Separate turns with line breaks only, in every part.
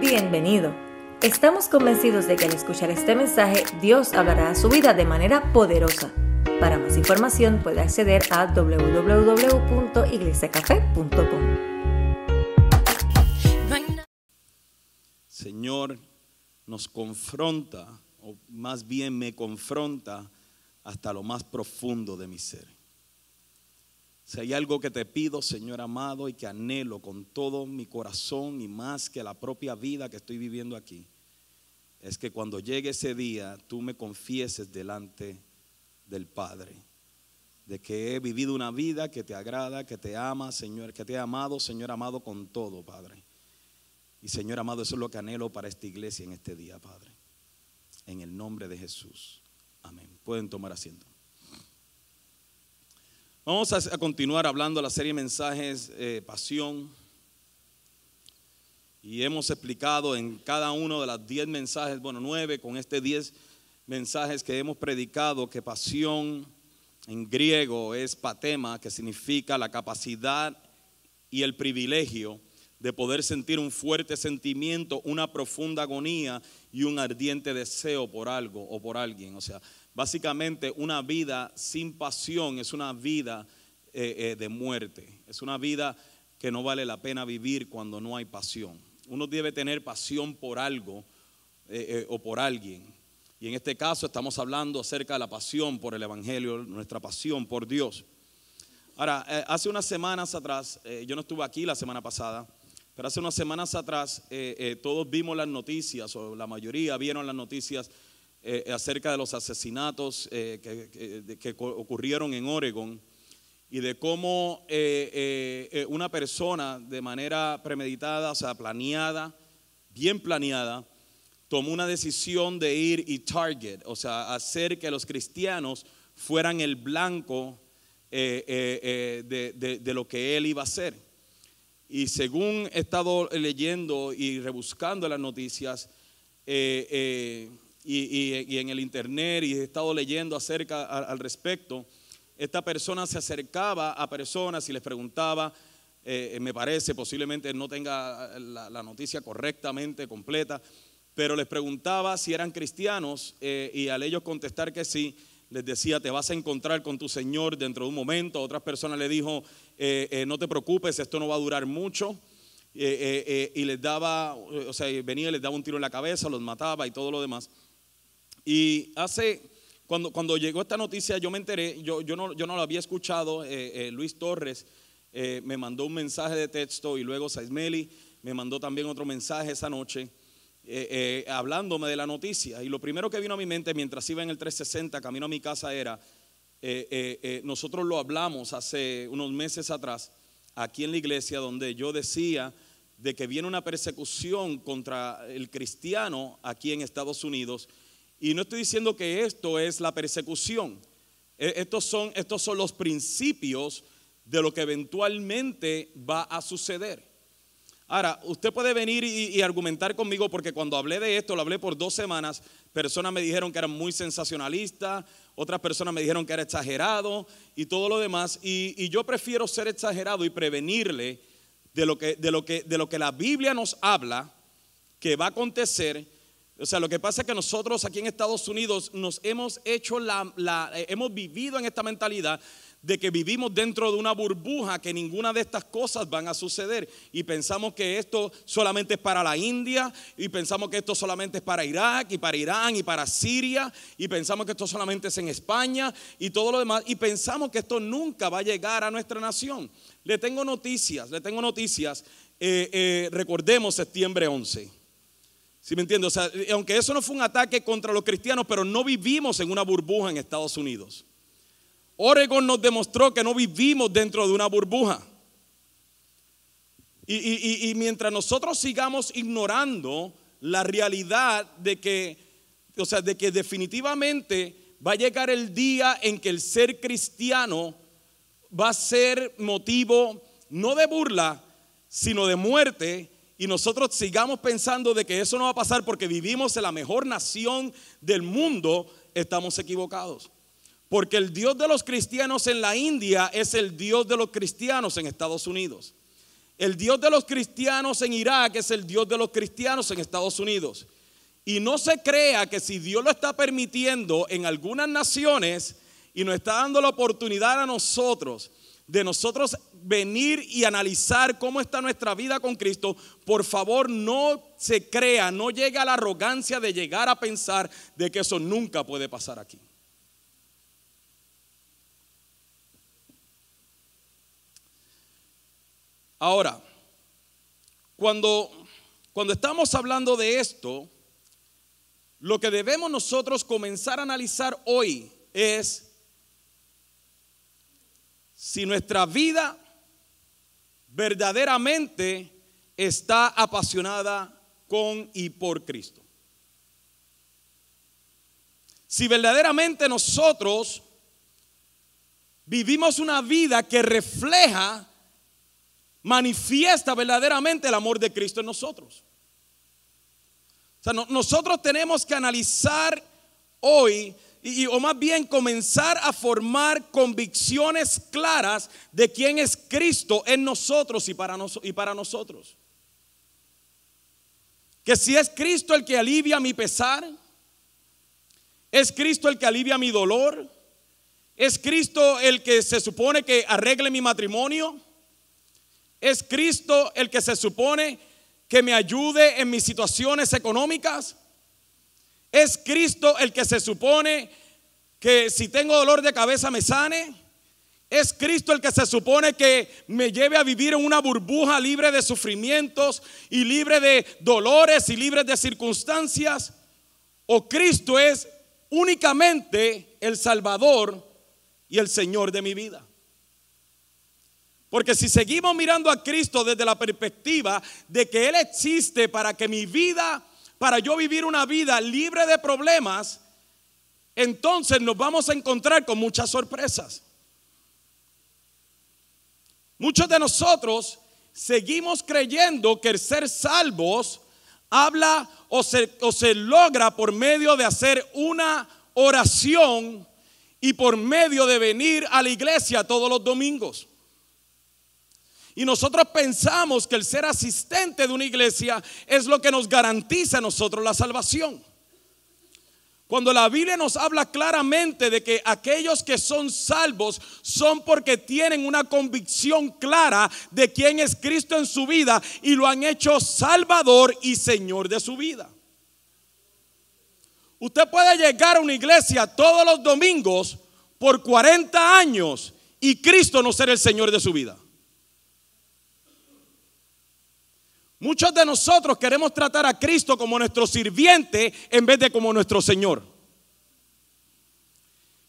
Bienvenido. Estamos convencidos de que al escuchar este mensaje Dios hablará a su vida de manera poderosa. Para más información puede acceder a www.iglesiacafe.com.
Señor nos confronta, o más bien me confronta hasta lo más profundo de mi ser. Si hay algo que te pido, Señor amado, y que anhelo con todo mi corazón y más que la propia vida que estoy viviendo aquí, es que cuando llegue ese día tú me confieses delante del Padre, de que he vivido una vida que te agrada, que te ama, Señor, que te he amado, Señor amado, con todo, Padre. Y Señor amado, eso es lo que anhelo para esta iglesia en este día, Padre. En el nombre de Jesús. Amén. Pueden tomar asiento. Vamos a, continuar hablando de la serie de mensajes eh, Pasión. Y hemos explicado en cada uno de las diez mensajes, bueno, nueve, con este diez mensajes que hemos predicado, que pasión en griego es patema, que significa la capacidad y el privilegio de poder sentir un fuerte sentimiento, una profunda agonía y un ardiente deseo por algo o por alguien. O sea, Básicamente una vida sin pasión es una vida eh, eh, de muerte, es una vida que no vale la pena vivir cuando no hay pasión. Uno debe tener pasión por algo eh, o por alguien. Y en este caso estamos hablando acerca de la pasión por el Evangelio, nuestra pasión por Dios. Ahora, hace unas semanas atrás, yo no estuve aquí la semana pasada, pero hace unas semanas atrás todos vimos las noticias, o la mayoría vieron las noticias eh, acerca de los asesinatos eh, que, ocurrieron en Oregon y de cómo eh, una persona de manera premeditada, o sea, planeada, bien planeada, tomó una decisión de ir y target, o sea, hacer que los cristianos fueran el blanco de, lo que él iba a hacer. Y según he estado leyendo y rebuscando las noticias, y, en el internet y he estado leyendo acerca al respecto, esta persona se acercaba a personas y les preguntaba, eh, me parece, posiblemente no tenga la, noticia correctamente, completa, pero les preguntaba si eran cristianos eh, y al ellos contestar que sí, les decía, te vas a encontrar con tu Señor dentro de un momento. Otras personas le dijo, eh, no te preocupes, esto no va a durar mucho. y les daba, o sea, venía y les daba un tiro en la cabeza, los mataba y todo lo demás. Y hace, cuando, cuando llegó esta noticia, yo me enteré, yo, yo, no, yo no lo había escuchado, eh, eh, Luis Torres eh, me mandó un mensaje de texto y luego Saismeli me mandó también otro mensaje esa noche. hablándome de la noticia. Y lo primero que vino a mi mente mientras iba en el 360, camino a mi casa, era, nosotros lo hablamos hace unos meses atrás, aquí en la iglesia, donde yo decía de que viene una persecución contra el cristiano aquí en Estados Unidos y no estoy diciendo que esto es la persecución. E, estos son, estos son los principios de lo que eventualmente va a suceder. Ahora, usted puede venir y, argumentar conmigo porque cuando hablé de esto, lo hablé por dos semanas, personas me dijeron que era muy sensacionalista, otras personas me dijeron que era exagerado y todo lo demás. Y, yo prefiero ser exagerado y prevenirle de lo, que, de, lo que, de lo que la Biblia nos habla que va a acontecer o sea, lo que pasa es que nosotros aquí en Estados Unidos nos hemos hecho la, eh, hemos vivido en esta mentalidad de que vivimos dentro de una burbuja que ninguna de estas cosas van a suceder y pensamos que esto solamente es para la India y pensamos que esto solamente es para Irak y para Irán y para Siria y pensamos que esto solamente es en España y todo lo demás y pensamos que esto nunca va a llegar a nuestra nación. Le tengo noticias, le tengo noticias. Eh, eh, recordemos septiembre 11. ¿Sí me entiendes? O sea, aunque eso no fue un ataque contra los cristianos, pero no vivimos en una burbuja en Estados Unidos. Oregon nos demostró que no vivimos dentro de una burbuja. Y, mientras nosotros sigamos ignorando la realidad de que, o sea, de que definitivamente va a llegar el día en que el ser cristiano va a ser motivo no de burla, sino de muerte y nosotros sigamos pensando de que eso no va a pasar porque vivimos en la mejor nación del mundo, estamos equivocados. Porque el Dios de los cristianos en la India es el Dios de los cristianos en Estados Unidos. El Dios de los cristianos en Irak es el Dios de los cristianos en Estados Unidos. Y no se crea que si Dios lo está permitiendo en algunas naciones y nos está dando la oportunidad a nosotros de nosotros venir y analizar cómo está nuestra vida con Cristo, por favor no se crea, no llegue a la arrogancia de llegar a pensar de que eso nunca puede pasar aquí. Ahora, cuando, cuando estamos hablando de esto, lo que debemos nosotros comenzar a analizar hoy es si nuestra vida verdaderamente está apasionada con y por Cristo. Si verdaderamente nosotros vivimos una vida que refleja manifiesta verdaderamente el amor de Cristo en nosotros. O sea, nosotros tenemos que analizar hoy, y, o más bien comenzar a formar convicciones claras de quién es Cristo en nosotros y para, y para nosotros. Que si es Cristo el que alivia mi pesar, es Cristo el que alivia mi dolor, es Cristo el que se supone que arregle mi matrimonio, ¿Es Cristo el que se supone que me ayude en mis situaciones económicas? ¿Es Cristo el que se supone que si tengo dolor de cabeza me sane? ¿Es Cristo el que se supone que me lleve a vivir en una burbuja libre de sufrimientos y libre de dolores y libre de circunstancias? ¿O Cristo es únicamente el Salvador y el Señor de mi vida? Porque si seguimos mirando a Cristo desde la perspectiva de que Él existe para que mi vida, para yo vivir una vida libre de problemas, entonces nos vamos a encontrar con muchas sorpresas. Muchos de nosotros seguimos creyendo que el ser salvos habla o se, o se logra por medio de hacer una oración y por medio de venir a la iglesia todos los domingos. Y nosotros pensamos que el ser asistente de una iglesia es lo que nos garantiza a nosotros la salvación. Cuando la Biblia nos habla claramente de que aquellos que son salvos son porque tienen una convicción clara de quién es Cristo en su vida y lo han hecho Salvador y Señor de su vida. Usted puede llegar a una iglesia todos los domingos por 40 años y Cristo no ser el Señor de su vida. Muchos de nosotros queremos tratar a Cristo como nuestro sirviente en vez de como nuestro Señor.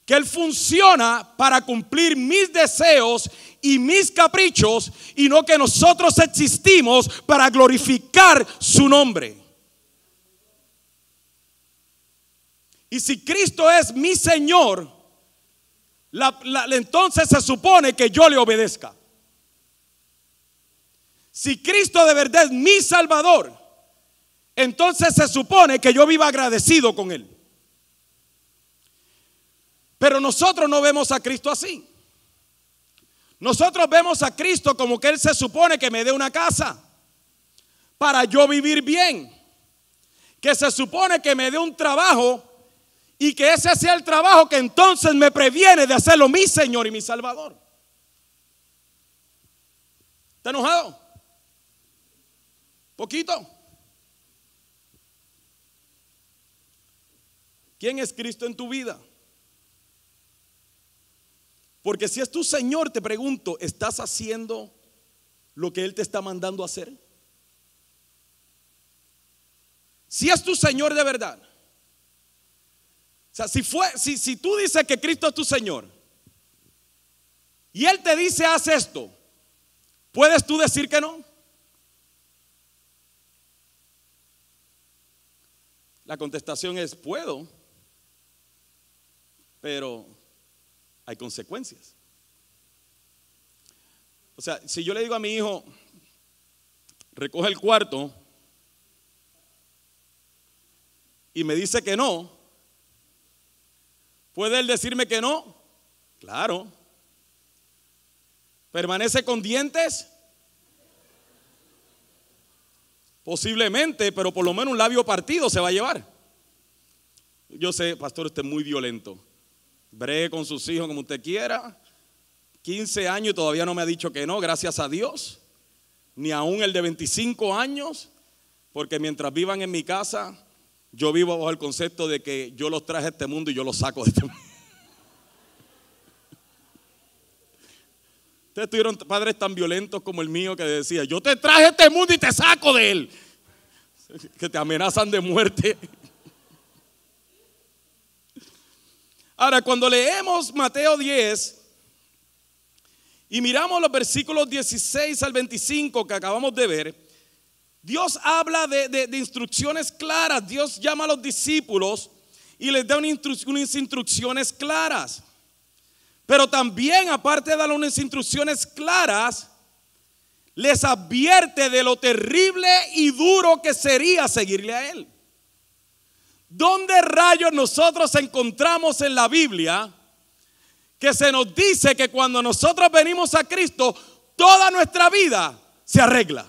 Que Él funciona para cumplir mis deseos y mis caprichos y no que nosotros existimos para glorificar su nombre. Y si Cristo es mi Señor, entonces se supone que yo le obedezca. Si Cristo de verdad es mi Salvador, entonces se supone que yo viva agradecido con Él. Pero nosotros no vemos a Cristo así. Nosotros vemos a Cristo como que Él se supone que me dé una casa para yo vivir bien. Que se supone que me dé un trabajo y que ese sea el trabajo que entonces me previene de hacerlo mi Señor y mi Salvador. ¿Está enojado? Poquito. ¿Quién es Cristo en tu vida? Porque si es tu Señor, te pregunto, ¿estás haciendo lo que Él te está mandando hacer? Si es tu Señor de verdad. O sea, si, fue, si, si tú dices que Cristo es tu Señor y Él te dice, haz esto, ¿puedes tú decir que no? La contestación es, puedo, pero hay consecuencias. O sea, si yo le digo a mi hijo, recoge el cuarto, y me dice que no, ¿puede él decirme que no? Claro. ¿Permanece con dientes? Posiblemente, pero por lo menos un labio partido se va a llevar. Yo sé, pastor, usted es muy violento. Bregue con sus hijos como usted quiera. 15 años y todavía no me ha dicho que no, gracias a Dios. Ni aún el de 25 años, porque mientras vivan en mi casa, yo vivo bajo el concepto de que yo los traje a este mundo y yo los saco de este mundo. Ustedes tuvieron padres tan violentos como el mío que decía, yo te traje este mundo y te saco de él. Que te amenazan de muerte. Ahora, cuando leemos Mateo 10 y miramos los versículos 16 al 25 que acabamos de ver, Dios habla de, instrucciones claras. Dios llama a los discípulos y les da unas instrucciones claras. Pero también, aparte de dar unas instrucciones claras, les advierte de lo terrible y duro que sería seguirle a Él. ¿Dónde rayos nosotros encontramos en la Biblia que se nos dice que cuando nosotros venimos a Cristo, toda nuestra vida se arregla?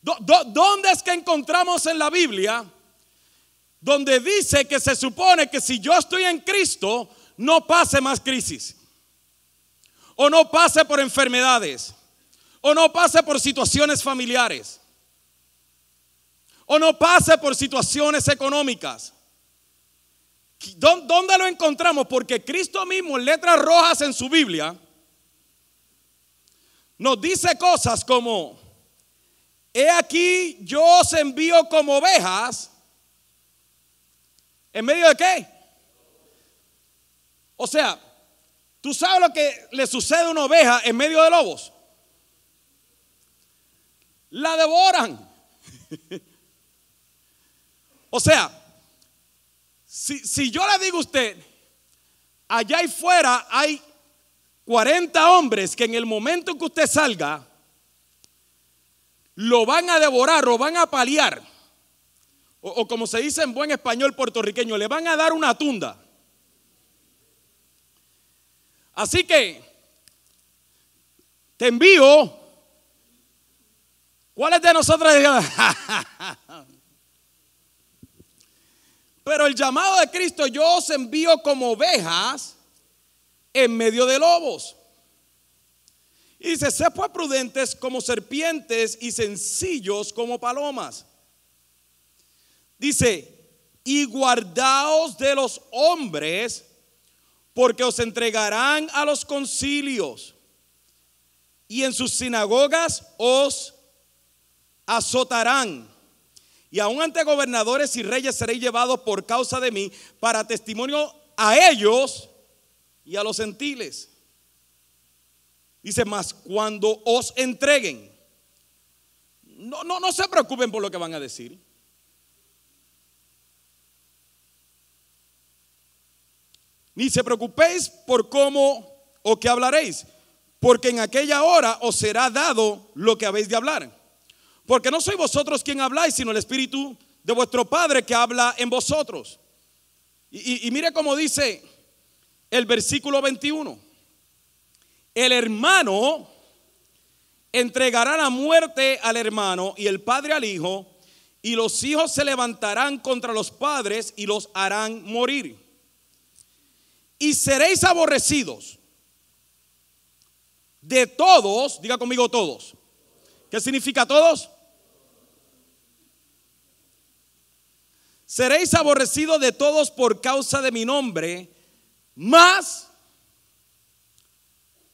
¿Dónde es que encontramos en la Biblia donde dice que se supone que si yo estoy en Cristo, no pase más crisis? O no pase por enfermedades. O no pase por situaciones familiares. O no pase por situaciones económicas. ¿Dónde lo encontramos? Porque Cristo mismo en letras rojas en su Biblia nos dice cosas como, He aquí yo os envío como ovejas. ¿En medio de qué? O sea, ¿tú sabes lo que le sucede a una oveja en medio de lobos? La devoran. o sea, si, si, yo le digo a usted, allá afuera hay 40 hombres que en el momento en que usted salga, lo van a devorar, lo van a paliar. O, como se dice en buen español puertorriqueño, le van a dar una tunda. Así que te envío. ¿Cuáles de nosotros? Pero el llamado de Cristo, yo os envío como ovejas en medio de lobos. Y dice, sé pues prudentes como serpientes y sencillos como palomas. Dice, y guardaos de los hombres, porque os entregarán a los concilios, y en sus sinagogas os azotarán. Y aún ante gobernadores y reyes seréis llevados por causa de mí para testimonio a ellos y a los gentiles. Dice más, cuando os entreguen, no, no, no se preocupen por lo que van a decir. Ni se preocupéis por cómo o qué hablaréis, porque en aquella hora os será dado lo que habéis de hablar. Porque no sois vosotros quien habláis, sino el Espíritu de vuestro Padre que habla en vosotros. Y, y mire cómo dice el versículo 21 el hermano entregará la muerte al hermano y el padre al hijo, y los hijos se levantarán contra los padres y los harán morir. Y seréis aborrecidos de todos, diga conmigo todos. ¿Qué significa todos? Seréis aborrecidos de todos por causa de mi nombre, más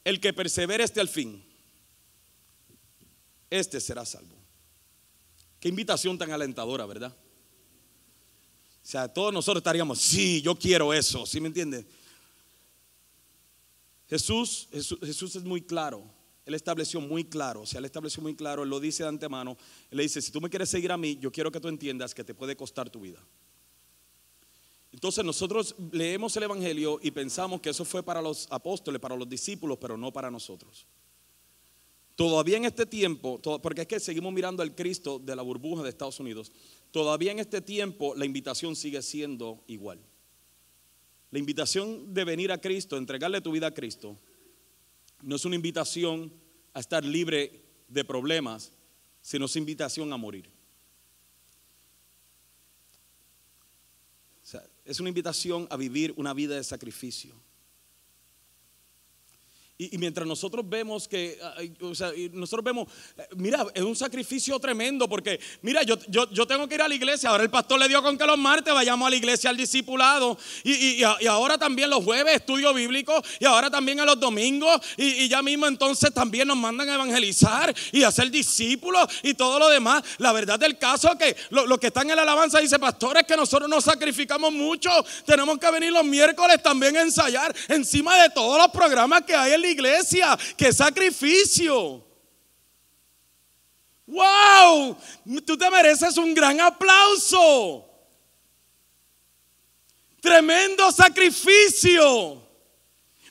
el que persevere hasta el fin, este será salvo. Qué invitación tan alentadora, ¿verdad? O sea, todos nosotros estaríamos, sí, yo quiero eso, ¿sí me entiende? Jesús, Jesús, Jesús, es muy claro, Él estableció muy claro, o sea, Él estableció muy claro, Él lo dice de antemano, Él le dice, si tú me quieres seguir a mí, yo quiero que tú entiendas que te puede costar tu vida. Entonces nosotros leemos el Evangelio y pensamos que eso fue para los apóstoles, para los discípulos, pero no para nosotros. Todavía en este tiempo, porque es que seguimos mirando al Cristo de la burbuja de Estados Unidos, todavía en este tiempo la invitación sigue siendo igual. La invitación de venir a Cristo, entregarle tu vida a Cristo, no es una invitación a estar libre de problemas, sino es invitación a morir. Es una invitación a vivir una vida de sacrificio. Y, mientras nosotros vemos que, o sea, nosotros vemos, eh, mira, es un sacrificio tremendo porque, mira, yo, yo, yo, tengo que ir a la iglesia, ahora el pastor le dio con que los martes vayamos a la iglesia al discipulado. Y, y ahora también los jueves estudio bíblico. Y ahora también a los domingos. Y, ya mismo entonces también nos mandan a evangelizar y a ser discípulos y todo lo demás. La verdad del caso es que los lo que están en la alabanza dice, pastores, que nosotros nos sacrificamos mucho, tenemos que venir los miércoles también a ensayar encima de todos los programas que hay en la iglesia. ¡Qué sacrificio! ¡Wow! Tú te mereces un gran aplauso. Tremendo sacrificio.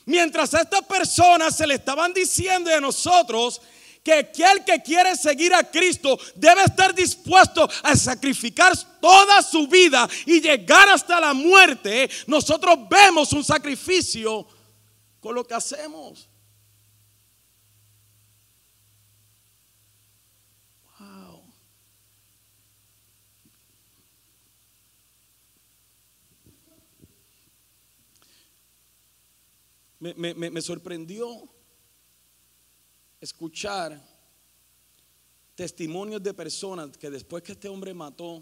Mientras a estas personas se le estaban diciendo a nosotros que aquel que quiere seguir a Cristo debe estar dispuesto a sacrificar toda su vida y llegar hasta la muerte, nosotros vemos un sacrificio con lo que hacemos. me, sorprendió escuchar testimonios de personas que después que este hombre mató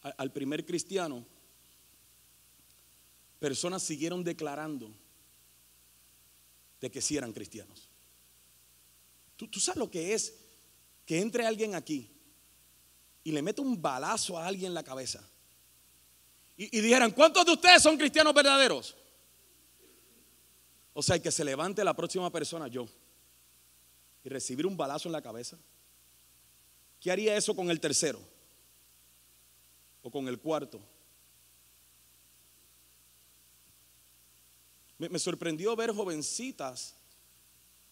al primer cristiano, personas siguieron declarando que sí eran cristianos. ¿Tú, ¿Tú, sabes lo que es que entre alguien aquí y le mete un balazo a alguien en la cabeza y, y dijeran, ¿cuántos de ustedes son cristianos verdaderos? O sea, que se levante la próxima persona, yo, y recibir un balazo en la cabeza. ¿Qué haría eso con el tercero? ¿O con el cuarto? Me, sorprendió ver jovencitas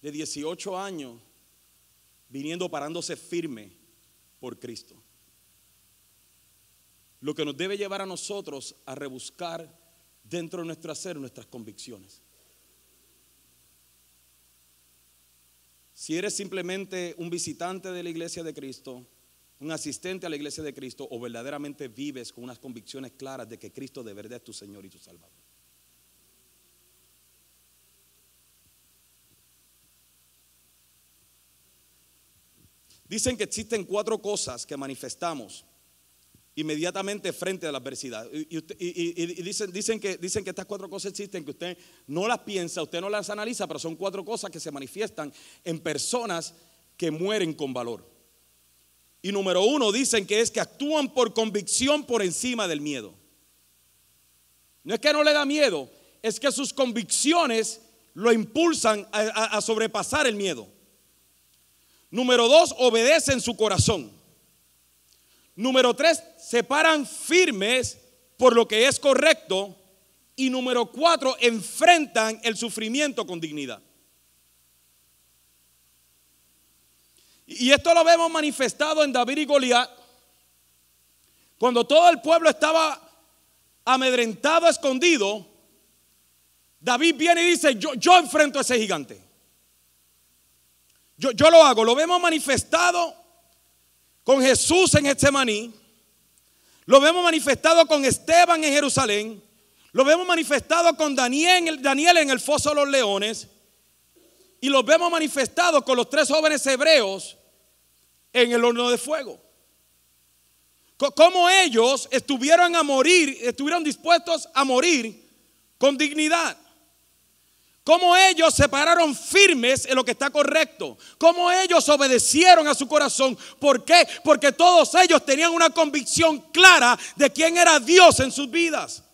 de 18 años viniendo parándose firme por Cristo. Lo que nos debe llevar a nosotros a rebuscar dentro de nuestro hacer nuestras convicciones. Si eres simplemente un visitante de la iglesia de Cristo, un asistente a la iglesia de Cristo, o verdaderamente vives con unas convicciones claras de que Cristo de verdad es tu Señor y tu Salvador. Dicen que existen cuatro cosas que manifestamos inmediatamente frente a la adversidad. Y, dicen, que, dicen que estas cuatro cosas existen, que usted no las piensa, usted no las analiza, pero son cuatro cosas que se manifiestan en personas que mueren con valor. Y número uno dicen que es que actúan por convicción por encima del miedo. No es que no le da miedo, es que sus convicciones lo impulsan a sobrepasar el miedo. Número dos, obedecen su corazón. Número tres, se paran firmes por lo que es correcto. Y número cuatro, enfrentan el sufrimiento con dignidad. Y esto lo vemos manifestado en David y Goliat. Cuando todo el pueblo estaba amedrentado, escondido, David viene y dice, yo, yo enfrento a ese gigante. Yo, lo hago. Lo vemos manifestado con Jesús en Getsemaní, lo vemos manifestado con Esteban en Jerusalén, lo vemos manifestado con Daniel, Daniel en el foso de los leones, y lo vemos manifestado con los tres jóvenes hebreos en el horno de fuego. Cómo ellos estuvieron a morir, estuvieron dispuestos a morir con dignidad. Cómo ellos se pararon firmes en lo que está correcto. Cómo ellos obedecieron a su corazón. ¿Por qué? Porque todos ellos tenían una convicción clara de quién era Dios en sus vidas.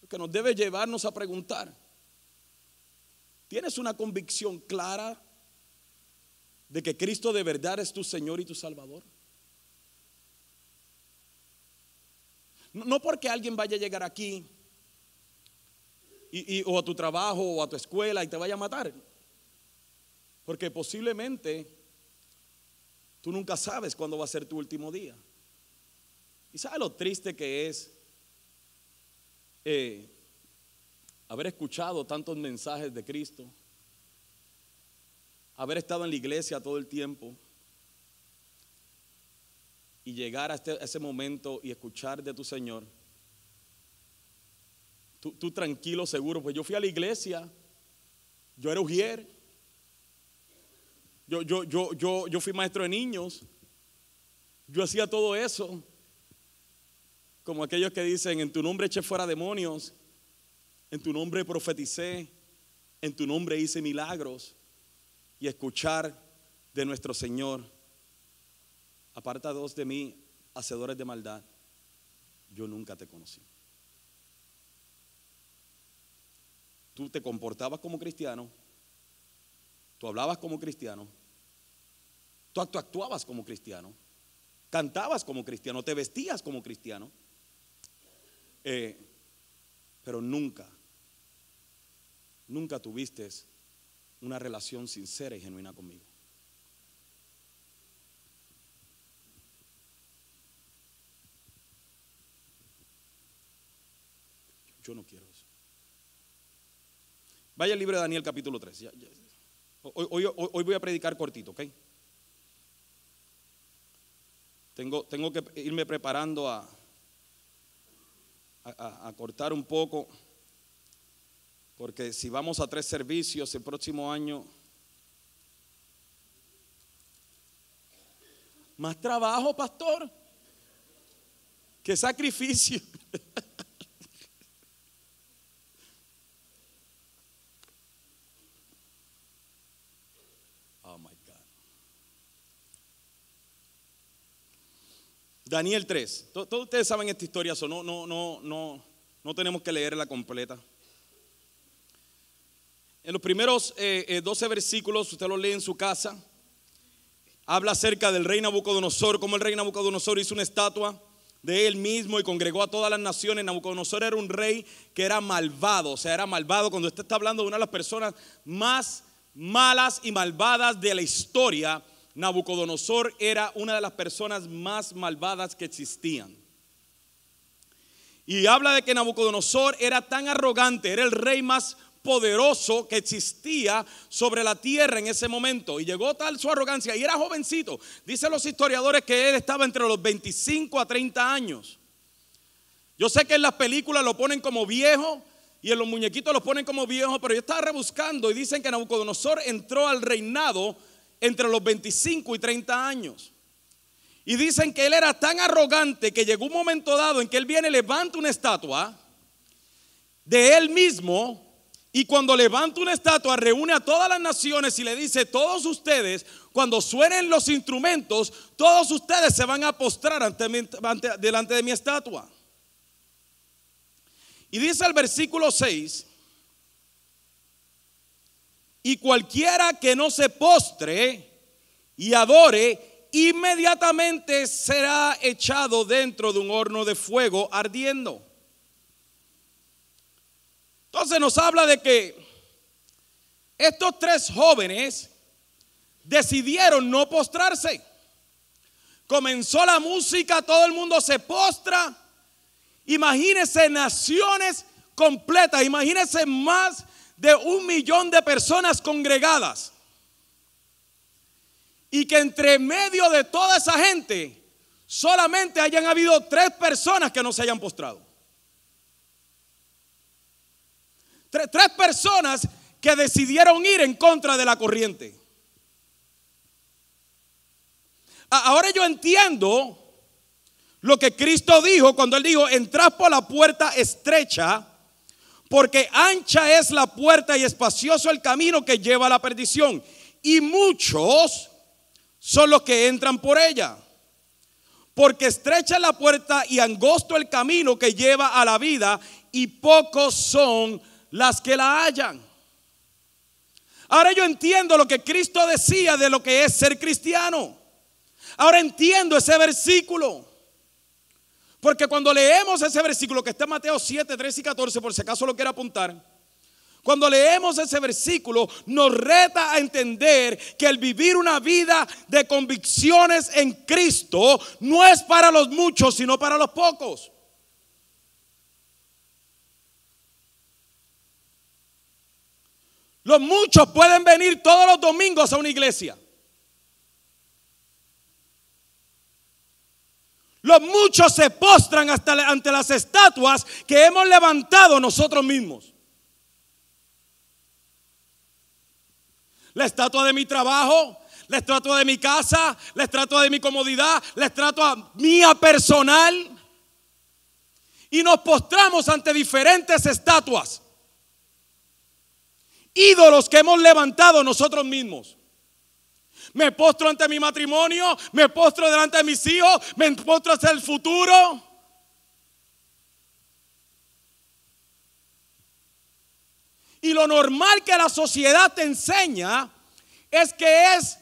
Lo que nos debe llevarnos a preguntar. ¿Tienes una convicción clara de que Cristo de verdad es tu Señor y tu Salvador? No porque alguien vaya a llegar aquí y, o a tu trabajo o a tu escuela y te vaya a matar. Porque posiblemente tú nunca sabes cuándo va a ser tu último día. ¿Y sabes lo triste que es? Eh, haber escuchado tantos mensajes de Cristo, haber estado en la iglesia todo el tiempo y llegar a, este, ese momento y escuchar de tu Señor. Tú, tranquilo, seguro, pues yo fui a la iglesia, yo era ujier, yo, yo, yo, yo, yo fui maestro de niños, yo hacía todo eso, como aquellos que dicen, en tu nombre eché fuera demonios, en tu nombre profeticé, en tu nombre hice milagros y escuchar de nuestro Señor. Apartados de mí, hacedores de maldad, yo nunca te conocí. Tú te comportabas como cristiano, tú hablabas como cristiano, tú actuabas como cristiano, cantabas como cristiano, te vestías como cristiano, eh, pero nunca, nunca tuviste una relación sincera y genuina conmigo. Yo no quiero eso. Vaya al libro de Daniel capítulo 3. Hoy, voy a predicar cortito, ¿ok? Tengo, tengo que irme preparando a, a, a, cortar un poco, porque si vamos a tres servicios el próximo año, más trabajo, pastor, que sacrificio. Daniel 3. Todos ustedes saben esta historia, no, no, no, no, no tenemos que leerla completa. En los primeros 12 eh, eh, versículos, usted lo lee en su casa, habla acerca del rey Nabucodonosor, cómo el rey Nabucodonosor hizo una estatua de él mismo y congregó a todas las naciones. Nabucodonosor era un rey que era malvado, o sea, era malvado. Cuando usted está hablando de una de las personas más malas y malvadas de la historia, Nabucodonosor era una de las personas más malvadas que existían. Y habla de que Nabucodonosor era tan arrogante, era el rey más poderoso que existía sobre la tierra en ese momento. Y llegó tal su arrogancia, y era jovencito. Dicen los historiadores que él estaba entre los 25 a 30 años. Yo sé que en las películas lo ponen como viejo y en los muñequitos lo ponen como viejo, pero yo estaba rebuscando y dicen que Nabucodonosor entró al reinado entre los 25 y 30 años. Y dicen que él era tan arrogante que llegó un momento dado en que él viene, levanta una estatua de él mismo y cuando levanta una estatua reúne a todas las naciones y le dice, todos ustedes, cuando suenen los instrumentos, todos ustedes se van a postrar ante, delante de mi estatua. Y dice el versículo 6, y cualquiera que no se postre y adore, inmediatamente será echado dentro de un horno de fuego ardiendo. Entonces nos habla de que estos tres jóvenes decidieron no postrarse. Comenzó la música, todo el mundo se postra. Imagínense naciones completas, imagínense más de un millón de personas congregadas. Y que entre medio de toda esa gente solamente hayan habido tres personas que no se hayan postrado. Tres, tres personas que decidieron ir en contra de la corriente. Ahora yo entiendo lo que Cristo dijo cuando él dijo, entrad por la puerta estrecha porque ancha es la puerta y espacioso el camino que lleva a la perdición. Y muchos son los que entran por ella. Porque estrecha es la puerta y angosto el camino que lleva a la vida y pocos son las que la hallan. Ahora yo entiendo lo que Cristo decía de lo que es ser cristiano. Ahora entiendo ese versículo. Porque cuando leemos ese versículo que está en Mateo 7, 13 y 14, por si acaso lo quiero apuntar, cuando leemos ese versículo nos reta a entender que el vivir una vida de convicciones en Cristo no es para los muchos, sino para los pocos. Los muchos pueden venir todos los domingos a una iglesia. Los muchos se postran hasta ante las estatuas que hemos levantado nosotros mismos. La estatua de mi trabajo, la estatua de mi casa, la estatua de mi comodidad, la estatua mía personal. Y nos postramos ante diferentes estatuas. Ídolos que hemos levantado nosotros mismos. Me postro ante mi matrimonio, me postro delante de mis hijos, me postro hacia el futuro. Y lo normal que la sociedad te enseña es que es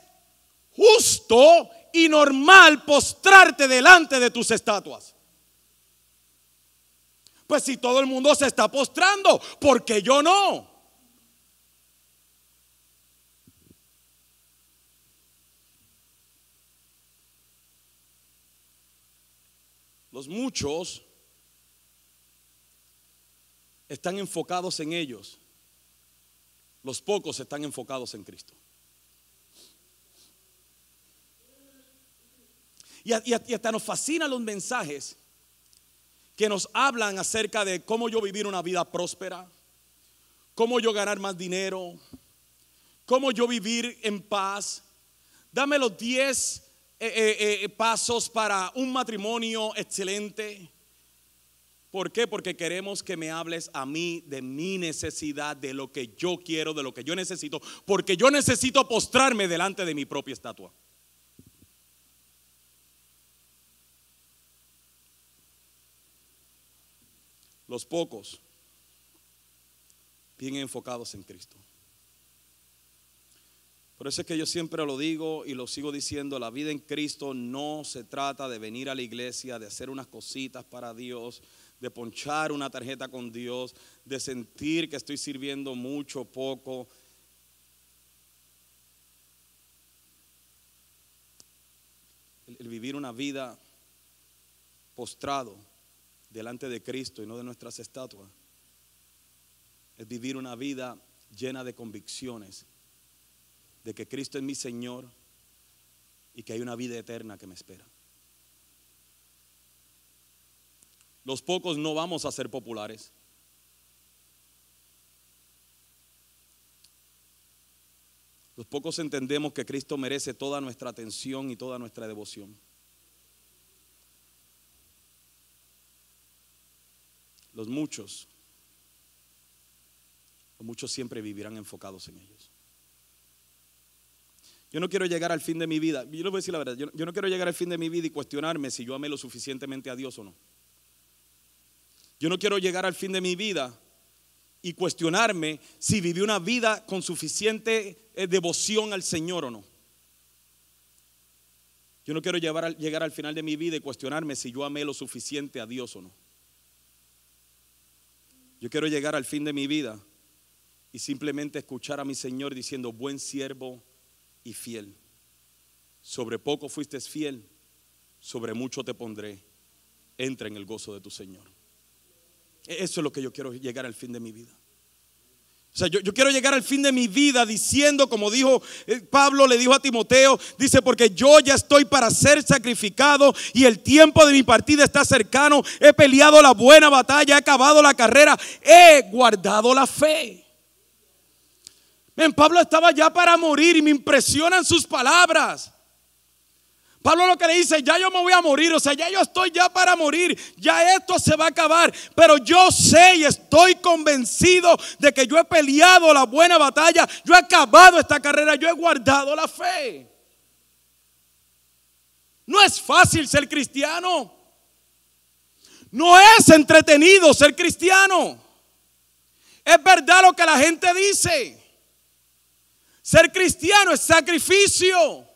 justo y normal postrarte delante de tus estatuas. Pues si todo el mundo se está postrando, ¿por qué yo no? Los muchos están enfocados en ellos. Los pocos están enfocados en Cristo. Y, hasta nos fascinan los mensajes que nos hablan acerca de cómo yo vivir una vida próspera, cómo yo ganar más dinero, cómo yo vivir en paz. Dame los 10 eh, eh, eh, pasos para un matrimonio excelente. ¿Por qué? Porque queremos que me hables a mí de mi necesidad, de lo que yo quiero, de lo que yo necesito, porque yo necesito postrarme delante de mi propia estatua. Los pocos, bien enfocados en Cristo. Por eso es que yo siempre lo digo y lo sigo diciendo, la vida en Cristo no se trata de venir a la iglesia, de hacer unas cositas para Dios, de ponchar una tarjeta con Dios, de sentir que estoy sirviendo mucho, poco. El, vivir una vida postrado delante de Cristo y no de nuestras estatuas. Es vivir una vida llena de convicciones de que Cristo es mi Señor y que hay una vida eterna que me espera. Los pocos no vamos a ser populares. Los pocos entendemos que Cristo merece toda nuestra atención y toda nuestra devoción. Los muchos, los muchos siempre vivirán enfocados en ellos. Yo no quiero llegar al fin de mi vida. Yo les voy a decir la verdad. Yo, no quiero llegar al fin de mi vida y cuestionarme si yo amé lo suficientemente a Dios o no. Yo no quiero llegar al fin de mi vida y cuestionarme si viví una vida con suficiente eh, devoción al Señor o no. Yo no quiero llegar al final de mi vida y cuestionarme si yo amé lo suficiente a Dios o no. Yo quiero llegar al fin de mi vida y simplemente escuchar a mi Señor diciendo, buen siervo y fiel. Sobre poco fuiste fiel, sobre mucho te pondré. Entra en el gozo de tu Señor. E-, eso es lo que yo quiero llegar al fin de mi vida. O sea, yo, yo, quiero llegar al fin de mi vida diciendo, como dijo eh, Pablo, le dijo a Timoteo, dice, porque yo ya estoy para ser sacrificado y el tiempo de mi partida está cercano. He peleado la buena batalla, he acabado la carrera, he guardado la fe. Pablo estaba ya para morir y me impresionan sus palabras. Pablo lo que le dice, ya yo me voy a morir, o sea, ya yo estoy ya para morir, ya esto se va a acabar, pero yo sé y estoy convencido de que yo he peleado la buena batalla, yo he acabado esta carrera, yo he guardado la fe. No es fácil ser cristiano. No es entretenido ser cristiano. Es verdad lo que la gente dice. Ser cristiano es sacrificio.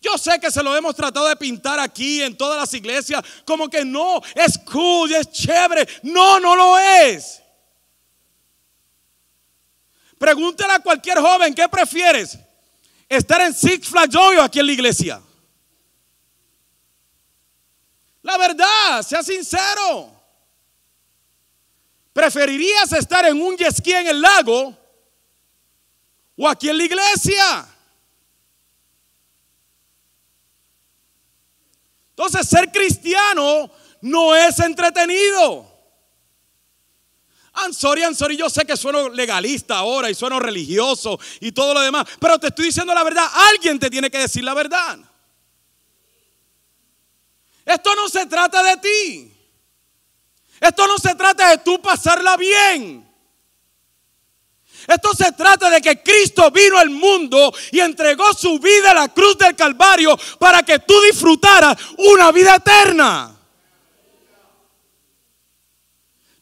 Yo sé que se lo hemos tratado de pintar aquí en todas las iglesias como que no, es cool, es chévere. No, no lo es. Pregúntale a cualquier joven, ¿qué prefieres? ¿Estar en Six Flags o aquí en la iglesia? La verdad, sea sincero. ¿Preferirías estar en un ski en el lago o aquí en la iglesia. Entonces, ser cristiano no es entretenido. I'm sorry, I'm sorry, yo sé que sueno legalista ahora y sueno religioso y todo lo demás, pero te estoy diciendo la verdad. Alguien te tiene que decir la verdad. Esto no se trata de ti. Esto no se trata de tú pasarla bien. Esto se trata de que Cristo vino al mundo y entregó su vida a la cruz del Calvario para que tú disfrutaras una vida eterna.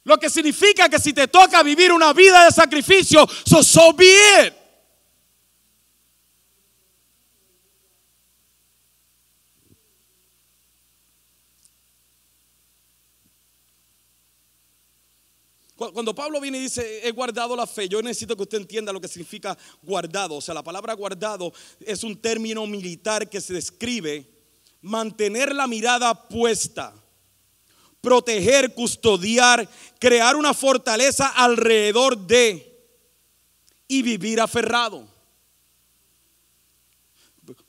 Lo que significa que si te toca vivir una vida de sacrificio, so, so. Cuando Pablo viene y dice, he guardado la fe, yo necesito que usted entienda lo que significa guardado. O sea, la palabra guardado es un término militar que se describe mantener la mirada puesta, proteger, custodiar, crear una fortaleza alrededor de y vivir aferrado.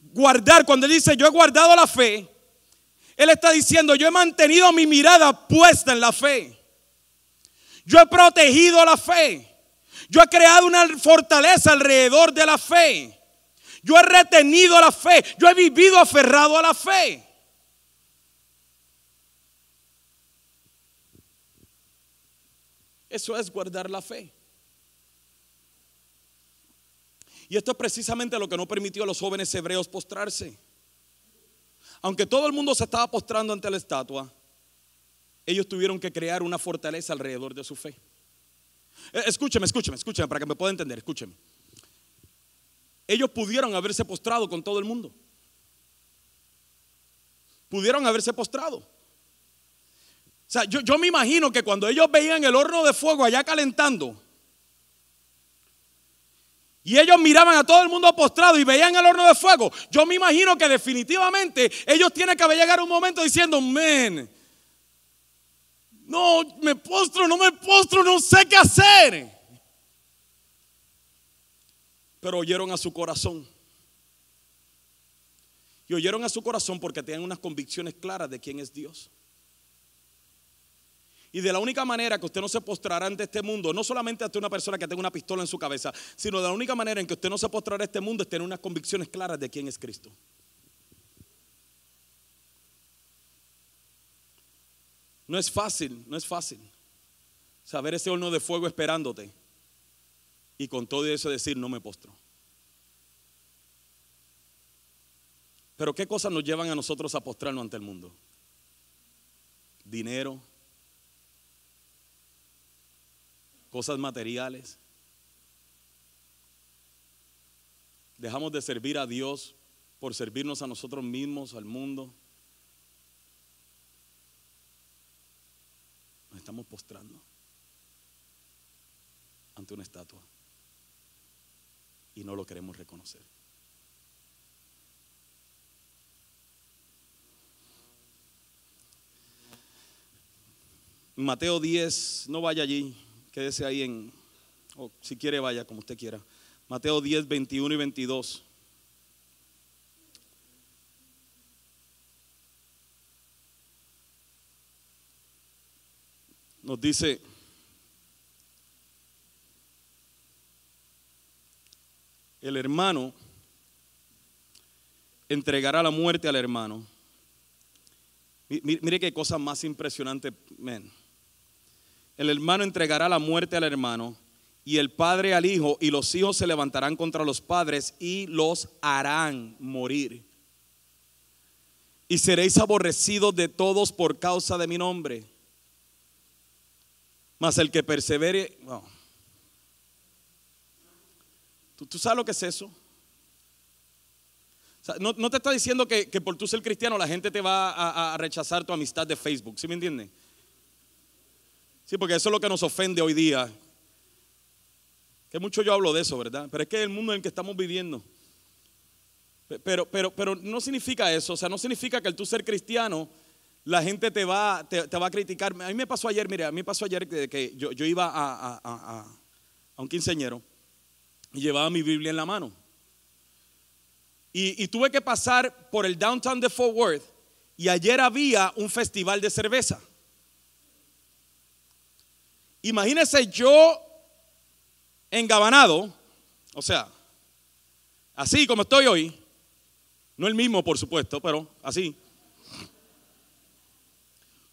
Guardar, cuando él dice, yo he guardado la fe, él está diciendo, yo he mantenido mi mirada puesta en la fe. Yo he protegido la fe. Yo he creado una fortaleza alrededor de la fe. Yo he retenido la fe. Yo he vivido aferrado a la fe. Eso es guardar la fe. Y esto es precisamente lo que no permitió a los jóvenes hebreos postrarse. Aunque todo el mundo se estaba postrando ante la estatua, ellos tuvieron que crear una fortaleza alrededor de su fe. Eh, escúcheme, escúcheme, escúcheme para que me pueda entender, escúcheme. Ellos pudieron haberse postrado con todo el mundo. Pudieron haberse postrado. O sea, yo, yo me imagino que cuando ellos veían el horno de fuego allá calentando, y ellos miraban a todo el mundo postrado y veían el horno de fuego. Yo me imagino que definitivamente ellos tienen que llegado un momento diciendo, men, no, me postro, no me postro, no sé qué hacer. Pero oyeron a su corazón. Y oyeron a su corazón porque tenían unas convicciones claras de quién es Dios. Y de la única manera que usted no se postrará ante este mundo, no solamente ante una persona que tenga una pistola en su cabeza, sino de la única manera en que usted no se postrará a este mundo es tener unas convicciones claras de quién es Cristo. No es fácil, no es fácil saber ese horno de fuego esperándote y con todo eso decir no me postro. Pero ¿qué cosas nos llevan a nosotros a postrarnos ante el mundo? Dinero, cosas materiales. Dejamos de servir a Dios por servirnos a nosotros mismos, al mundo. Estamos postrando ante una estatua y no lo queremos reconocer. Mateo 10, no vaya allí, quédese ahí en, o si quiere vaya como usted quiera. Mateo 10, 21 y 22. Nos dice, el hermano entregará la muerte al hermano. Mire qué cosa más impresionante, El hermano entregará la muerte al hermano y el padre al hijo y los hijos se levantarán contra los padres y los harán morir. Y seréis aborrecidos de todos por causa de mi nombre. Mas el que persevere, ¿Tú, sabes lo que es eso? no, te está diciendo que, por tú ser cristiano la gente te va a, rechazar tu amistad de Facebook, ¿sí me entiendes? Sí, porque eso es lo que nos ofende hoy día. Que mucho yo hablo de eso, ¿verdad? Pero es que el mundo en el que estamos viviendo. Pero, pero, pero no significa eso, o sea, no significa que el tú ser cristiano la gente te va, te, va a criticar. A mí me pasó ayer, mire, a mí me pasó ayer que, que yo, iba a, un quinceñero y llevaba mi Biblia en la mano. Y, y tuve que pasar por el downtown de Fort Worth y ayer había un festival de cerveza. Imagínense yo engabanado, o sea, así como estoy hoy, no el mismo por supuesto, pero así,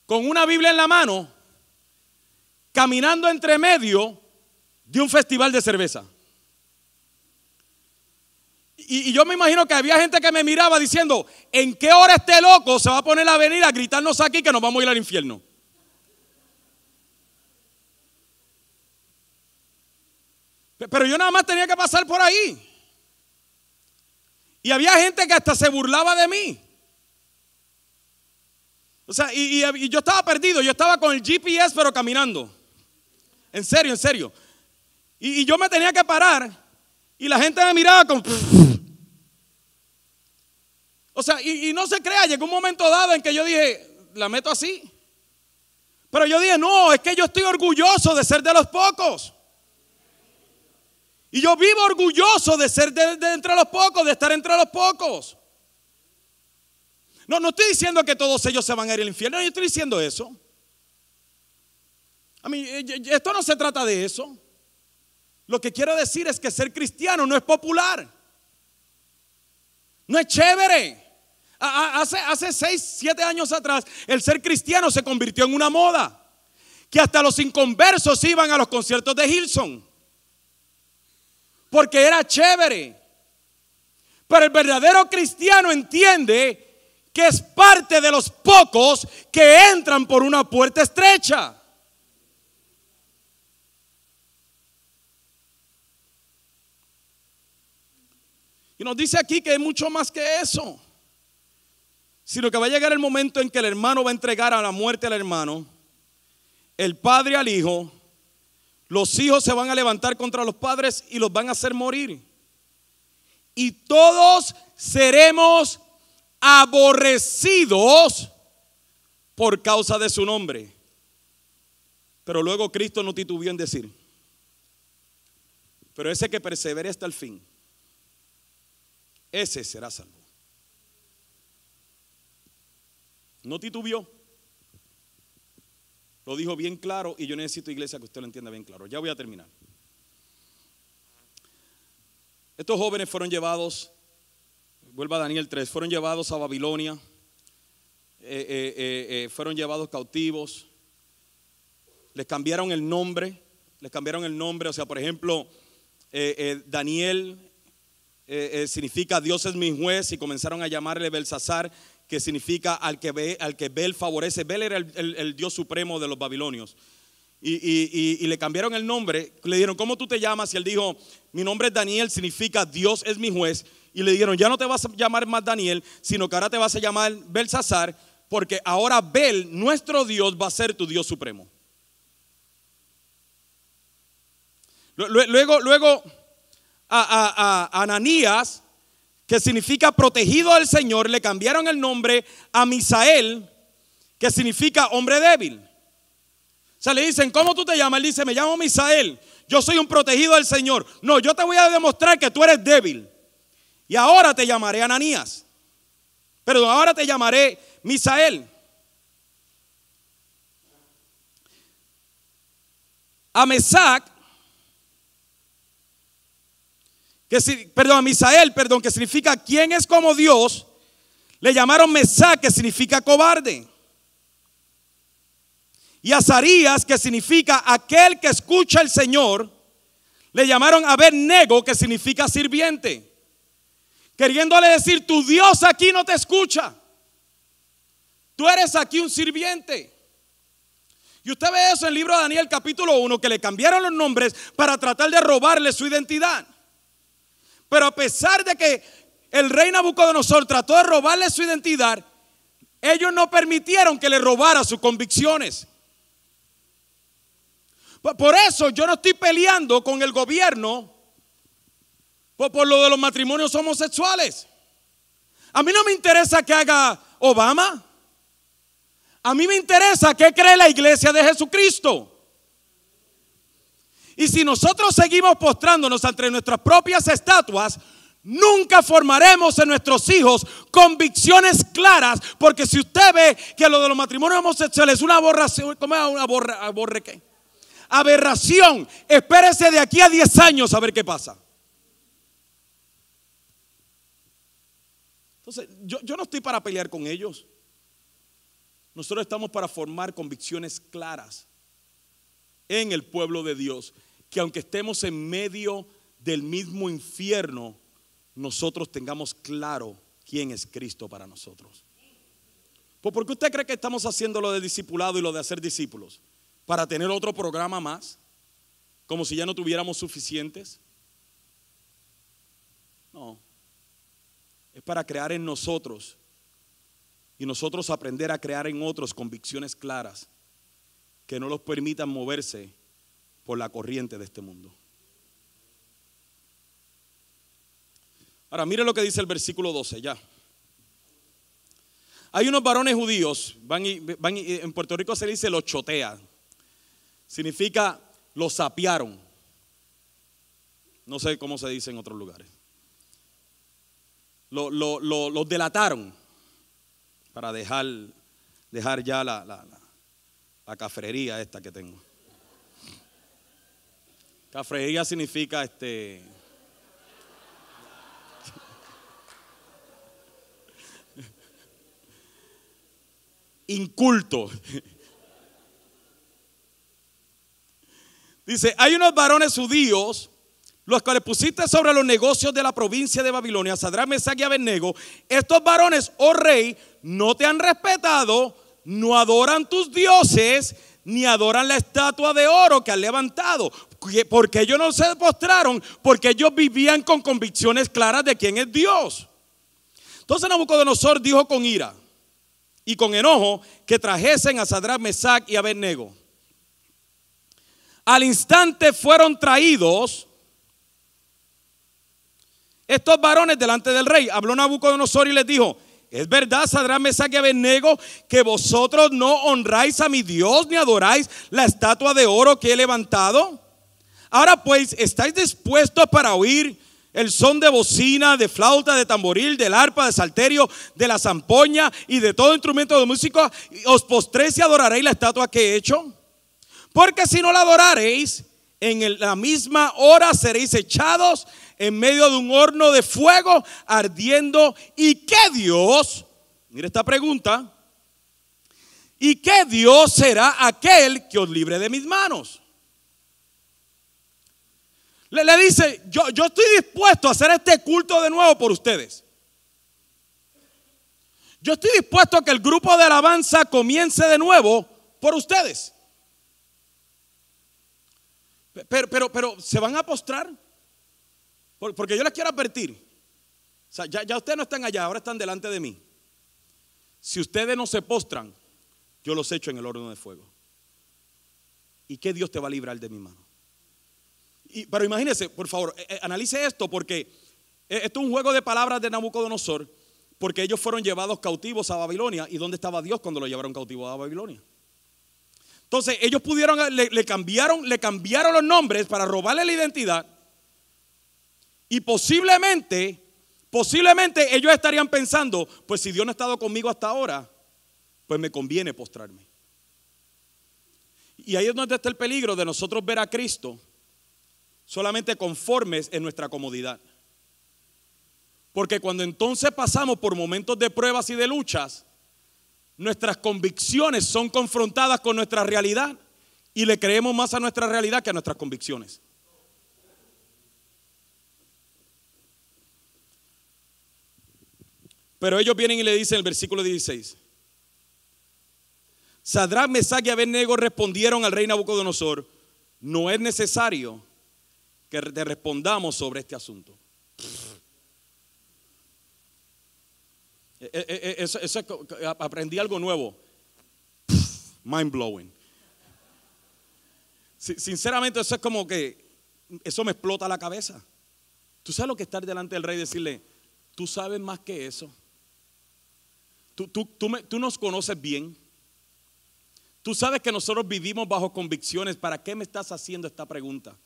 con una Biblia en la mano, caminando entre medio de un festival de cerveza. Y, yo me imagino que había gente que me miraba diciendo, ¿en qué hora este loco se va a poner a venir a gritarnos aquí que nos vamos a ir al infierno? Pero yo nada más tenía que pasar por ahí. Y había gente que hasta se burlaba de mí. O sea, y, yo estaba perdido, yo estaba con el GPS pero caminando. En serio, en serio. Y, y yo me tenía que parar y la gente me miraba con... O sea, y, no se crea, llegó un momento dado en que yo dije, la meto así. Pero yo dije, no, es que yo estoy orgulloso de ser de los pocos. Y yo vivo orgulloso de ser de, entre los pocos, de estar entre los pocos. No, no estoy diciendo que todos ellos se van a ir al infierno, yo estoy diciendo eso. A mí, eh, esto no se trata de eso. Lo que quiero decir es que ser cristiano no es popular. No es chévere. Hace, hace seis, siete años atrás, el ser cristiano se convirtió en una moda. Que hasta los inconversos iban a los conciertos de Hilson porque era chévere. Pero el verdadero cristiano entiende que es parte de los pocos que entran por una puerta estrecha. Y nos dice aquí que es mucho más que eso. Sino que va a llegar el momento en que el hermano va a entregar a la muerte al hermano, el padre al hijo, los hijos se van a levantar contra los padres y los van a hacer morir. Y todos seremos aborrecidos por causa de su nombre. Pero luego Cristo no titubeó en decir, pero ese que persevere hasta el fin, ese será salvo. No titubeó. Lo dijo bien claro y yo necesito iglesia que usted lo entienda bien claro. Ya voy a terminar. Estos jóvenes fueron llevados, vuelva a Daniel 3, fueron llevados a Babilonia, eh, eh, eh, fueron llevados cautivos, les cambiaron el nombre, les cambiaron el nombre, o sea, por ejemplo, Daniel significa Dios es mi juez y comenzaron a llamarle Belsasar que significa al que, ve, al que Bel favorece. Bel era el, Dios supremo de los babilonios. Y, le cambiaron el nombre. Le dijeron, ¿cómo tú te llamas? Y él dijo, mi nombre es Daniel, significa Dios es mi juez. Y le dijeron, ya no te vas a llamar más Daniel, sino que ahora te vas a llamar Belsasar, porque ahora Bel, nuestro Dios, va a ser tu Dios supremo. Luego, luego a, a Ananías que significa protegido del Señor, le cambiaron el nombre a Misael, que significa hombre débil. O sea, le dicen, ¿cómo tú te llamas? Él dice, me llamo Misael, yo soy un protegido del Señor. No, yo te voy a demostrar que tú eres débil. Y ahora te llamaré Ananías. Perdón, ahora te llamaré Misael. A Mesac que, perdón, a Misael, perdón, que significa quién es como Dios, le llamaron Mesá, que significa cobarde. Y a Zarías, que significa aquel que escucha al Señor, le llamaron Abednego, que significa sirviente. Queriéndole decir, tu Dios aquí no te escucha. Tú eres aquí un sirviente. Y usted ve eso en el libro de Daniel capítulo 1, que le cambiaron los nombres para tratar de robarle su identidad. Pero a pesar de que el rey Nabucodonosor trató de robarle su identidad, ellos no permitieron que le robara sus convicciones. Por eso yo no estoy peleando con el gobierno por, lo de los matrimonios homosexuales. A mí no me interesa que haga Obama. A mí me interesa que cree la iglesia de Jesucristo. Y si nosotros seguimos postrándonos entre nuestras propias estatuas, nunca formaremos en nuestros hijos convicciones claras, porque si usted ve que lo de los matrimonios homosexuales es una aberración, ¿cómo es una borra, aborre qué? Aberración, espérese de aquí a 10 años a ver qué pasa. Entonces, yo, no estoy para pelear con ellos. Nosotros estamos para formar convicciones claras en el pueblo de Dios que aunque estemos en medio del mismo infierno, nosotros tengamos claro quién es Cristo para nosotros. ¿Por qué usted cree que estamos haciendo lo de discipulado y lo de hacer discípulos? ¿Para tener otro programa más? Como si ya no tuviéramos suficientes. No. Es para crear en nosotros y nosotros aprender a crear en otros convicciones claras que no los permitan moverse por la corriente de este mundo. Ahora, mire lo que dice el versículo 12, ya. Hay unos varones judíos, van van en Puerto Rico se dice los chotea. Significa los sapiaron. No sé cómo se dice en otros lugares. Los delataron para dejar, dejar ya la, la, la cafrería esta que tengo. Cafrería significa este. Inculto. Dice, hay unos varones judíos, los cuales pusiste sobre los negocios de la provincia de Babilonia, Sadrán, Mesach y Abednego. Estos varones, oh rey, no te han respetado, no adoran tus dioses, ni adoran la estatua de oro que han levantado. Porque ellos no se postraron, porque ellos vivían con convicciones claras de quién es Dios. Entonces Nabucodonosor dijo con ira y con enojo que trajesen a Sadrach, Mesach y Abednego. Al instante fueron traídos estos varones delante del rey. Habló Nabucodonosor y les dijo, es verdad, Sadrán, Mesach y Abednego, que vosotros no honráis a mi Dios ni adoráis la estatua de oro que he levantado. Ahora pues, ¿estáis dispuestos para oír el son de bocina, de flauta, de tamboril, del arpa, de salterio, de la zampoña y de todo instrumento de música? ¿Os postréis y adoraréis la estatua que he hecho? Porque si no la adoraréis, en la misma hora seréis echados en medio de un horno de fuego ardiendo. ¿Y qué Dios? Mire esta pregunta. ¿Y qué Dios será aquel que os libre de mis manos? Le, le dice, yo, yo estoy dispuesto a hacer este culto de nuevo por ustedes. Yo estoy dispuesto a que el grupo de alabanza comience de nuevo por ustedes. Pero, pero, ¿se van a postrar? Porque yo les quiero advertir. Ya ustedes no están allá, ahora están delante de mí. Si ustedes no se postran, yo los echo en el horno de fuego. ¿Y qué Dios te va a librar de mi mano? pero imagínense, por favor, eh, eh, analice esto porque eh, esto es un juego de palabras de Nabucodonosor, porque ellos fueron llevados cautivos a Babilonia. ¿Y dónde estaba Dios cuando lo llevaron cautivo a Babilonia? Entonces ellos pudieron, le, cambiaron, le cambiaron los nombres para robarle la identidad. Y posiblemente, posiblemente ellos estarían pensando, pues si Dios no ha estado conmigo hasta ahora, pues me conviene postrarme. Y ahí es donde está el peligro de nosotros ver a Cristo solamente conformes en nuestra comodidad. Porque cuando entonces pasamos por momentos de pruebas y de luchas, nuestras convicciones son confrontadas con nuestra realidad y le creemos más a nuestra realidad que a nuestras convicciones. Pero ellos vienen y le dicen en el versículo 16. Sadrach, Mesach y Abednego respondieron al rey Nabucodonosor, no es necesario que te respondamos sobre este asunto. Eh, eh, eh, aprendí algo nuevo. Mind blowing. Sinceramente, eso es como que eso me explota la cabeza. Tú sabes lo que estar delante del rey y decirle, tú sabes más que eso. Tú, tú, tú nos conoces bien. Tú sabes que nosotros vivimos bajo convicciones. ¿Para qué me estás haciendo esta pregunta?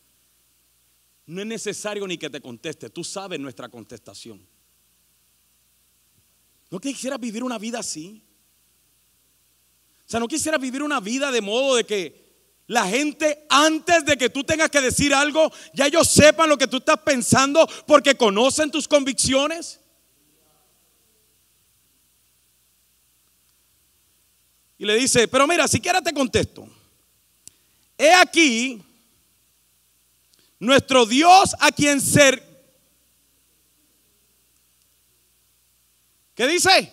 no es necesario ni que te conteste, tú sabes nuestra contestación. ¿No quisieras vivir una vida así? O sea, no quisiera vivir una vida de modo de que la gente antes de que tú tengas que decir algo, ya ellos sepan lo que tú estás pensando porque conocen tus convicciones. Y le dice, pero mira, siquiera te contesto. He aquí nuestro Dios a quien ser... ¿Qué dice?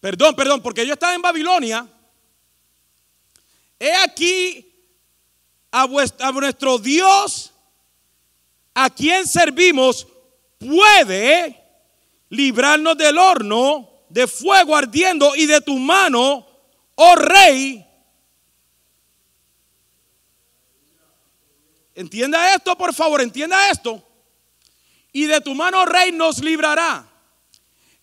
Perdón, perdón, porque yo estaba en Babilonia. He aquí a, a nuestro Dios a quien servimos puede librarnos del horno de fuego ardiendo y de tu mano, oh rey. Entienda esto, por favor, entienda esto. Y de tu mano, rey, nos librará.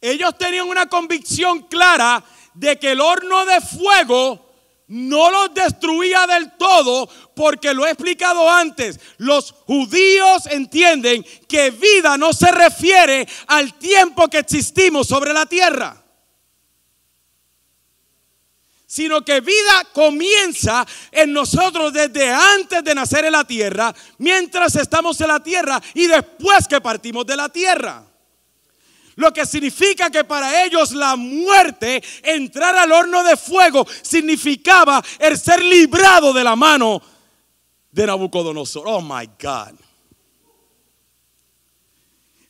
Ellos tenían una convicción clara de que el horno de fuego no los destruía del todo, porque lo he explicado antes, los judíos entienden que vida no se refiere al tiempo que existimos sobre la tierra, sino que vida comienza en nosotros desde antes de nacer en la tierra, mientras estamos en la tierra y después que partimos de la tierra. Lo que significa que para ellos la muerte, entrar al horno de fuego, significaba el ser librado de la mano de Nabucodonosor. Oh my God.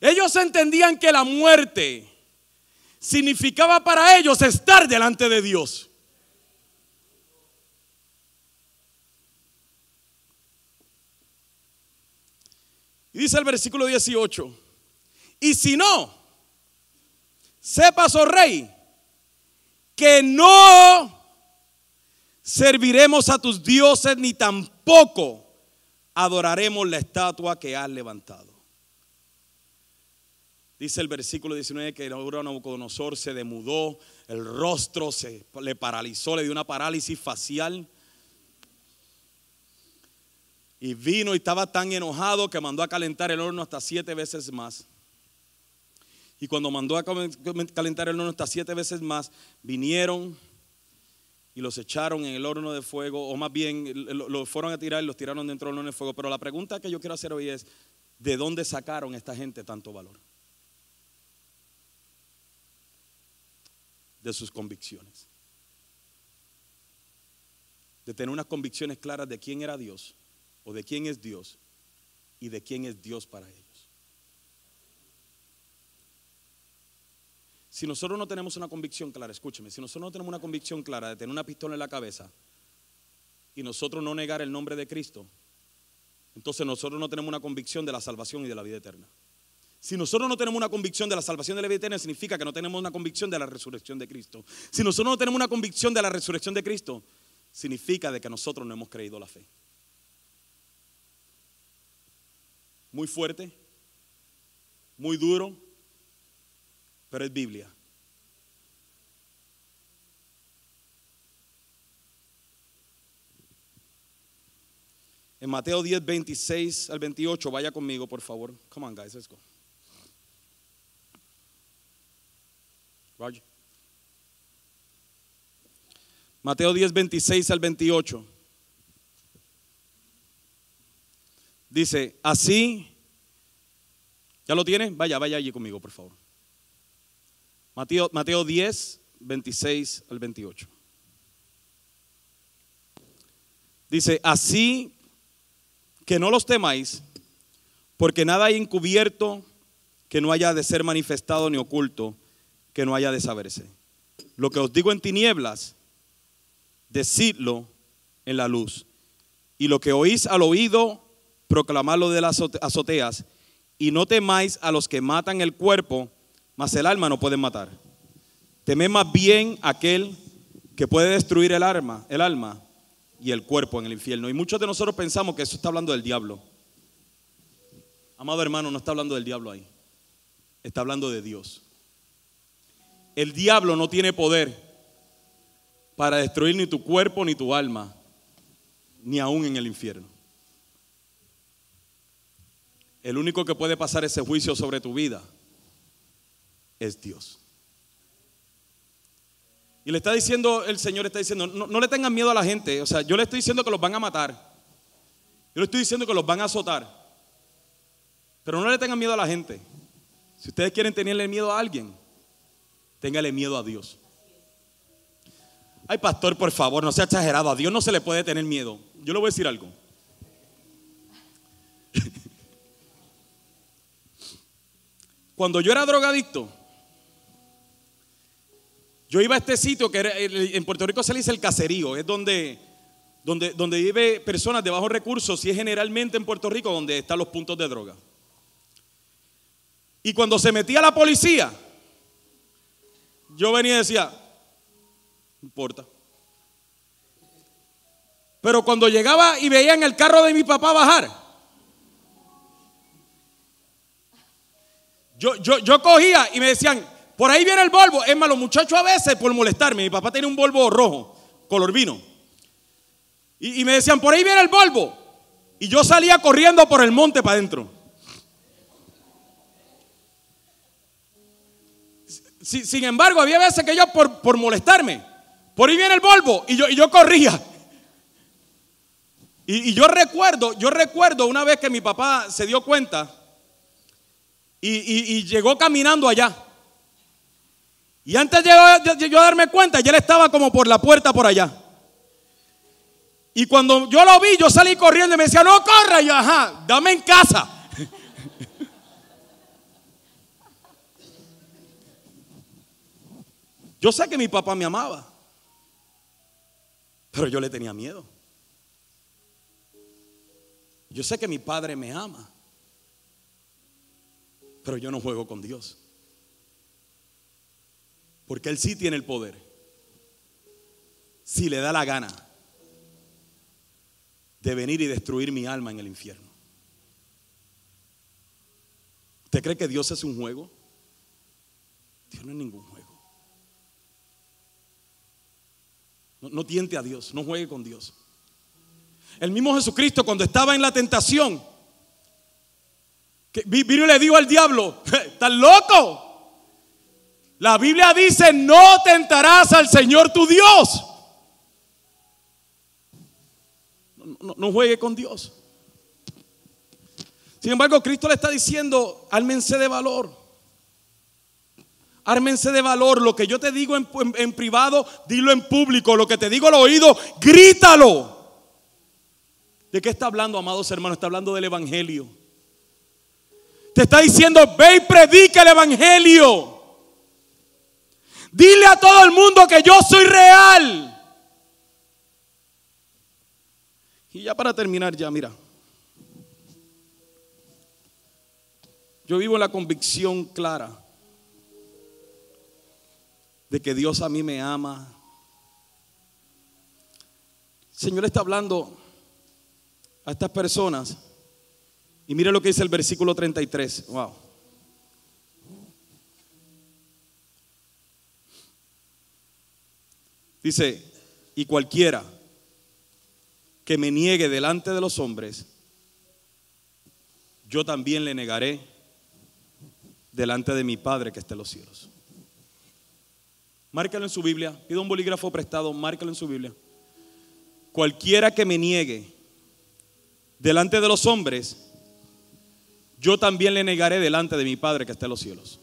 Ellos entendían que la muerte significaba para ellos estar delante de Dios. Dice el versículo 18, y si no, sepas, oh rey, que no serviremos a tus dioses ni tampoco adoraremos la estatua que has levantado. Dice el versículo 19 que Nabucodonosor se demudó, el rostro se le paralizó, le dio una parálisis facial. Y vino y estaba tan enojado que mandó a calentar el horno hasta siete veces más. Y cuando mandó a calentar el horno hasta siete veces más, vinieron y los echaron en el horno de fuego, o más bien los fueron a tirar y los tiraron dentro del horno de fuego. Pero la pregunta que yo quiero hacer hoy es, ¿de dónde sacaron esta gente tanto valor? De sus convicciones. De tener unas convicciones claras de quién era Dios, o de quién es Dios, y de quién es Dios para ellos. Si nosotros no tenemos una convicción clara, escúcheme, si nosotros no tenemos una convicción clara de tener una pistola en la cabeza y nosotros no negar el nombre de Cristo, entonces nosotros no tenemos una convicción de la salvación y de la vida eterna. Si nosotros no tenemos una convicción de la salvación de la vida eterna, significa que no tenemos una convicción de la resurrección de Cristo. Si nosotros no tenemos una convicción de la resurrección de Cristo, significa de que nosotros no hemos creído la fe. Muy fuerte, muy duro, pero es Biblia. En Mateo 10, 26 al 28, vaya conmigo, por favor. Come on, guys, let's go. Roger. Mateo 10, 26 al 28. Dice, así, ¿ya lo tiene? Vaya, vaya allí conmigo, por favor. Mateo, Mateo 10, 26 al 28. Dice, así que no los temáis, porque nada hay encubierto que no haya de ser manifestado ni oculto que no haya de saberse. Lo que os digo en tinieblas, decidlo en la luz. Y lo que oís al oído, proclamadlo de las azoteas. Y no temáis a los que matan el cuerpo, mas el alma no pueden matar. Temed más bien aquel que puede destruir el alma, el alma y el cuerpo en el infierno. Y muchos de nosotros pensamos que eso está hablando del diablo. Amado hermano, no está hablando del diablo ahí. Está hablando de Dios. El diablo no tiene poder para destruir ni tu cuerpo ni tu alma, ni aún en el infierno. El único que puede pasar ese juicio sobre tu vida es Dios. Y le está diciendo, el Señor está diciendo, no, no, le tengan miedo a la gente. O sea, yo le estoy diciendo que los van a matar. Yo le estoy diciendo que los van a azotar. Pero no le tengan miedo a la gente. Si ustedes quieren tenerle miedo a alguien, téngale miedo a Dios. Ay, pastor, por favor, no sea exagerado. A Dios no se le puede tener miedo. Yo le voy a decir algo. Cuando yo era drogadicto, yo iba a este sitio que en Puerto Rico se le dice el caserío, es donde, donde, donde vive personas de bajos recursos y es generalmente en Puerto Rico donde están los puntos de droga. Y cuando se metía la policía, yo venía y decía, no importa. Pero cuando llegaba y veía en el carro de mi papá bajar, yo, yo, yo cogía y me decían, por ahí viene el Volvo. Es más, los muchachos a veces por molestarme, mi papá tenía un Volvo rojo, color vino. Y, y me decían, por ahí viene el Volvo. Y yo salía corriendo por el monte para adentro. sin embargo, había veces que yo por, por, molestarme, por ahí viene el Volvo y yo, y yo corría. Y, y, yo recuerdo, yo recuerdo una vez que mi papá se dio cuenta y, llegó caminando allá. Y antes de yo, darme cuenta, ya él estaba como por la puerta por allá. Y cuando yo lo vi, yo salí corriendo y me decía, no corra. Ajá, dame en casa. Yo sé que mi papá me amaba, pero yo le tenía miedo. Yo sé que mi padre me ama, pero yo no juego con Dios. Porque Él sí tiene el poder. Si le da la gana de venir y destruir mi alma en el infierno. ¿Usted cree que Dios es un juego? Dios no es ningún juego. No, tiente a Dios, no juegue con Dios. El mismo Jesucristo cuando estaba en la tentación, y le dijo al diablo, ¿estás loco? La Biblia dice, no tentarás al Señor tu Dios. No, juegue con Dios. Sin embargo, Cristo le está diciendo, ármense de valor. Ármense de valor. Lo que yo te digo en, en, privado, dilo en público. Lo que te digo al oído, grítalo. ¿De qué está hablando, amados hermanos? Está hablando del Evangelio. Te está diciendo, ve y predica el Evangelio. Dile a todo el mundo que yo soy real. Y ya para terminar, ya mira. Yo vivo la convicción clara de que Dios a mí me ama. El Señor está hablando a estas personas. Y mire lo que dice el versículo 33. Wow. Dice, y cualquiera que me niegue delante de los hombres, yo también le negaré delante de mi Padre que está en los cielos. Márcalo en su Biblia, pido un bolígrafo prestado, márcalo en su Biblia. Cualquiera que me niegue delante de los hombres, yo también le negaré delante de mi Padre que está en los cielos.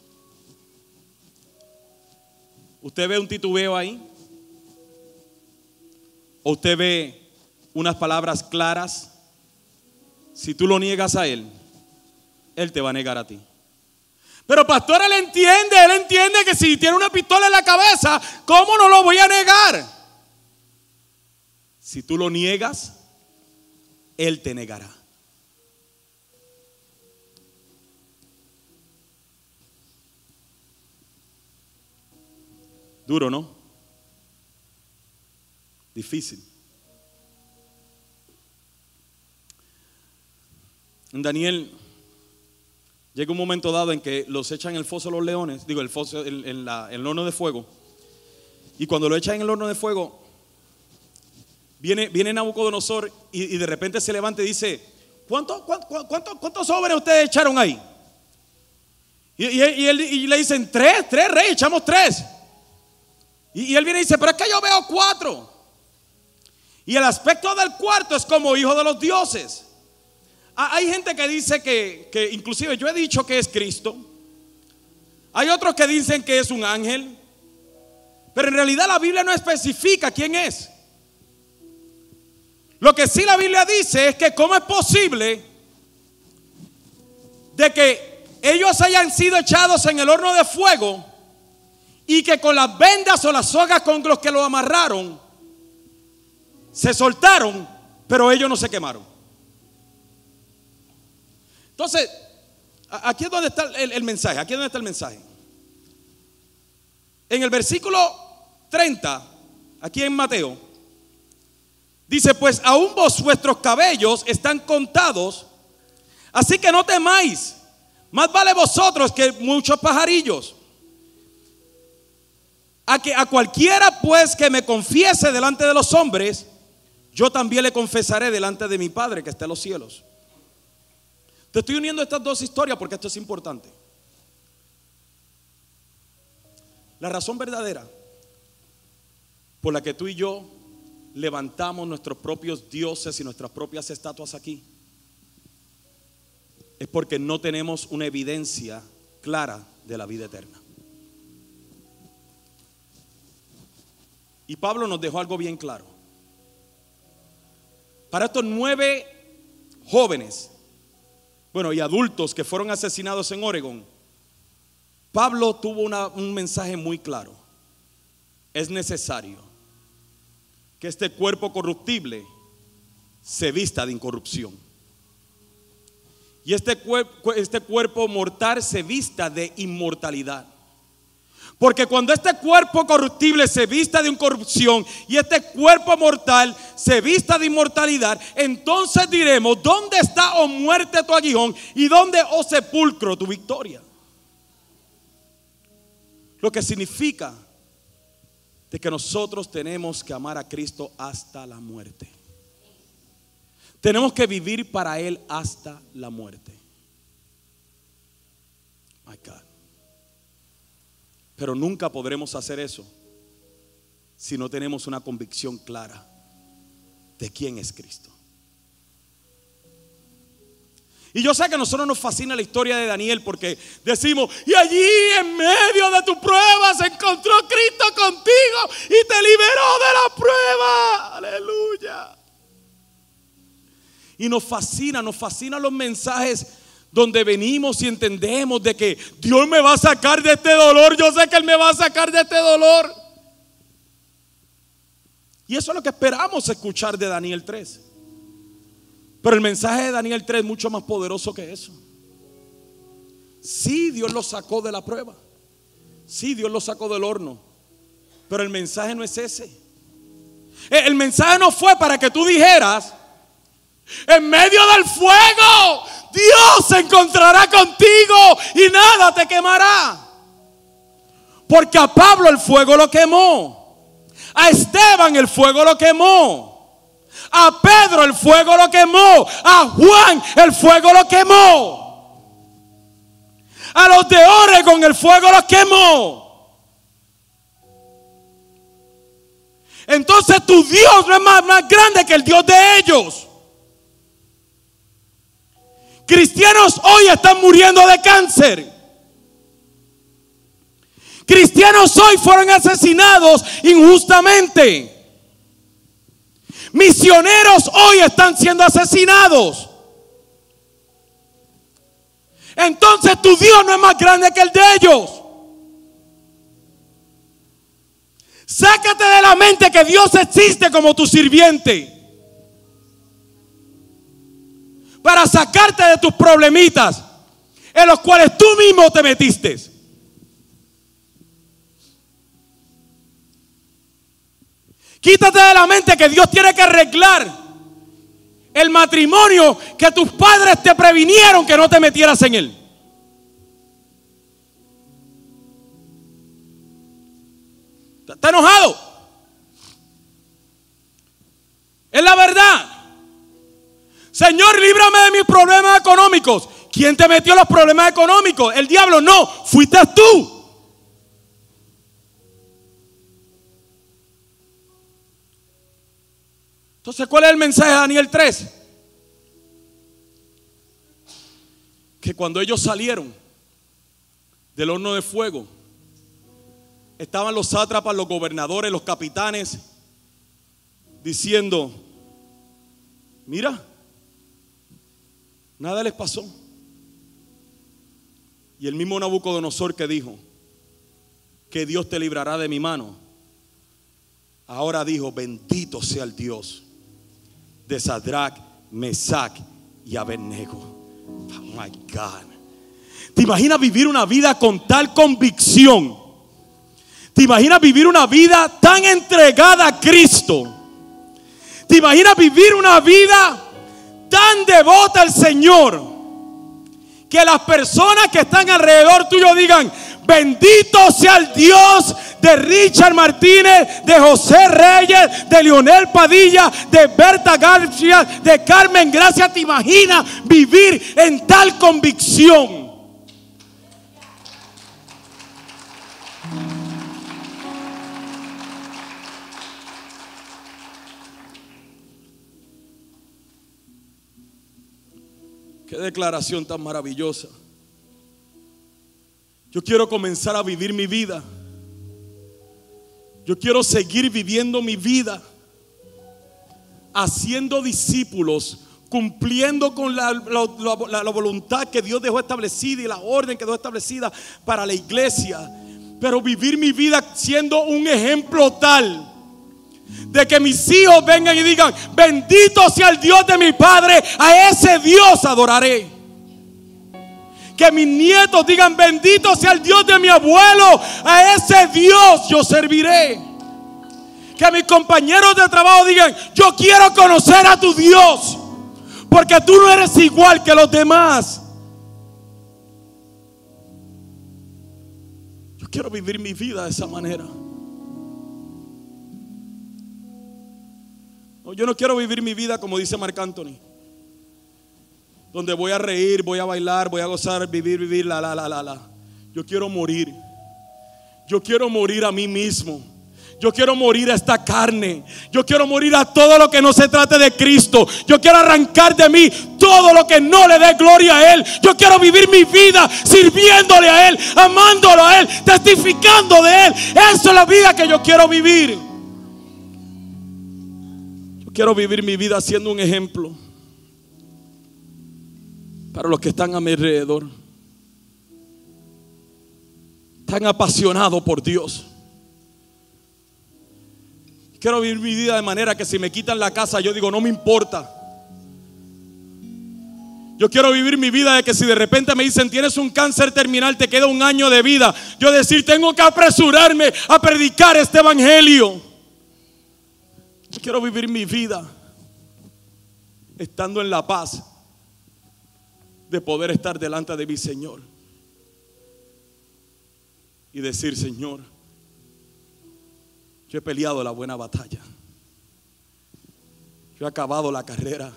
¿Usted ve un titubeo ahí? ¿O usted ve unas palabras claras? Si tú lo niegas a Él, Él te va a negar a ti. Pero pastor, Él entiende, Él entiende que si tiene una pistola en la cabeza, ¿cómo no lo voy a negar? Si tú lo niegas, Él te negará. Duro, ¿no? Difícil. Daniel llega un momento dado en que los echan en el foso los leones, digo, el foso, el horno de fuego. Y cuando lo echan en el horno de fuego, viene, viene Nabucodonosor y, y de repente se levanta y dice, ¿Cuántos cuánto, cuánto, sobres ustedes echaron ahí? Y, él, le dicen, tres, tres reyes, echamos tres. Y, él viene y dice, pero es que yo veo cuatro. Y el aspecto del cuarto es como hijo de los dioses. Hay gente que dice que, que, inclusive yo he dicho que es Cristo. Hay otros que dicen que es un ángel. Pero en realidad la Biblia no especifica quién es. Lo que sí la Biblia dice es que cómo es posible de que ellos hayan sido echados en el horno de fuego y que con las vendas o las sogas con los que lo amarraron se soltaron, pero ellos no se quemaron. Entonces, aquí es donde está el, mensaje, aquí es donde está el mensaje. En el versículo 30, aquí en Mateo, Dice, pues aún vos vuestros cabellos están contados, así que no temáis. Más vale vosotros que muchos pajarillos. A que a cualquiera pues que me confiese delante de los hombres, yo también le confesaré delante de mi Padre que está en los cielos. Te estoy uniendo estas dos historias porque esto es importante. La razón verdadera por la que tú y yo levantamos nuestros propios dioses y nuestras propias estatuas aquí? Es porque no tenemos una evidencia clara de la vida eterna. Y Pablo nos dejó algo bien claro. Para estos nueve jóvenes, bueno, y adultos que fueron asesinados en Oregón, Pablo tuvo un mensaje muy claro. Es necesario que este cuerpo corruptible se vista de incorrupción. Y este, este cuerpo mortal se vista de inmortalidad. Porque cuando este cuerpo corruptible se vista de incorrupción y este cuerpo mortal se vista de inmortalidad, entonces diremos, ¿dónde está, o oh muerte, tu aguijón? ¿Y dónde, o oh sepulcro, tu victoria? Lo que significa de que nosotros tenemos que amar a Cristo hasta la muerte. Tenemos que vivir para Él hasta la muerte. My God. Pero nunca podremos hacer eso si no tenemos una convicción clara de quién es Cristo. Y yo sé que a nosotros nos fascina la historia de Daniel porque decimos, y allí en medio de tu prueba se encontró Cristo contigo y te liberó de la prueba. Aleluya. Y nos fascina, nos fascinan los mensajes donde venimos y entendemos de que Dios me va a sacar de este dolor. Yo sé que Él me va a sacar de este dolor. Y eso es lo que esperamos escuchar de Daniel 3. Pero el mensaje de Daniel 3 es mucho más poderoso que eso. Sí, Dios lo sacó de la prueba. Sí, Dios lo sacó del horno. Pero el mensaje no es ese. Eh, el mensaje no fue para que tú dijeras, en medio del fuego, Dios se encontrará contigo y nada te quemará. Porque a Pablo el fuego lo quemó. A Esteban el fuego lo quemó. A Pedro el fuego lo quemó. A Juan el fuego lo quemó. A los de Oregon el fuego lo quemó. Entonces tu Dios no es más, más grande que el Dios de ellos. Cristianos hoy están muriendo de cáncer. Cristianos hoy fueron asesinados injustamente. Misioneros hoy están siendo asesinados. Entonces tu Dios no es más grande que el de ellos. Sácate de la mente que Dios existe como tu sirviente. Para sacarte de tus problemitas en los cuales tú mismo te metiste. Quítate de la mente que Dios tiene que arreglar el matrimonio que tus padres te previnieron que no te metieras en él. ¿Está enojado? Es la verdad. Señor, líbrame de mis problemas económicos. ¿Quién te metió los problemas económicos? El diablo no, fuiste tú. Entonces, ¿cuál es el mensaje de Daniel 3? Que cuando ellos salieron del horno de fuego, estaban los sátrapas, los gobernadores, los capitanes, diciendo, mira, nada les pasó. Y el mismo Nabucodonosor que dijo, que Dios te librará de mi mano, ahora dijo, bendito sea el Dios de Sadrach, Mesach y Abednego. Oh my God. ¿Te imaginas vivir una vida con tal convicción? ¿Te imaginas vivir una vida tan entregada a Cristo? ¿Te imaginas vivir una vida tan devota al Señor? Que las personas que están alrededor tuyo digan, bendito sea el Dios de Richard Martínez, de José Reyes, de Leonel Padilla, de Berta García, de Carmen Gracia. ¿Te imaginas vivir en tal convicción? Qué declaración tan maravillosa. Yo quiero comenzar a vivir mi vida. Yo quiero seguir viviendo mi vida haciendo discípulos, cumpliendo con la, la, la, voluntad que Dios dejó establecida y la orden que dejó establecida para la iglesia. Pero vivir mi vida siendo un ejemplo tal de que mis hijos vengan y digan, bendito sea el Dios de mi Padre, a ese Dios adoraré. Que mis nietos digan, bendito sea el Dios de mi abuelo, a ese Dios yo serviré. Que mis compañeros de trabajo digan, yo quiero conocer a tu Dios, porque tú no eres igual que los demás. Yo quiero vivir mi vida de esa manera. Yo no quiero vivir mi vida como dice Marc Anthony. Donde voy a reír, voy a bailar, voy a gozar, vivir, vivir, la, la, la, la, la. Yo quiero morir. Yo quiero morir a mí mismo. Yo quiero morir a esta carne. Yo quiero morir a todo lo que no se trate de Cristo. Yo quiero arrancar de mí todo lo que no le dé gloria a Él. Yo quiero vivir mi vida sirviéndole a Él, amándolo a Él, testificando de Él. Esa es la vida que yo quiero vivir. Quiero vivir mi vida siendo un ejemplo para los que están a mi alrededor. Tan apasionado por Dios. Quiero vivir mi vida de manera que si me quitan la casa, yo digo, no me importa. Yo quiero vivir mi vida de que si de repente me dicen tienes un cáncer terminal, te queda un año de vida. Yo decir, tengo que apresurarme a predicar este evangelio. Quiero vivir mi vida estando en la paz de poder estar delante de mi Señor y decir, Señor, yo he peleado la buena batalla. Yo he acabado la carrera.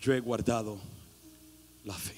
Yo he guardado la fe.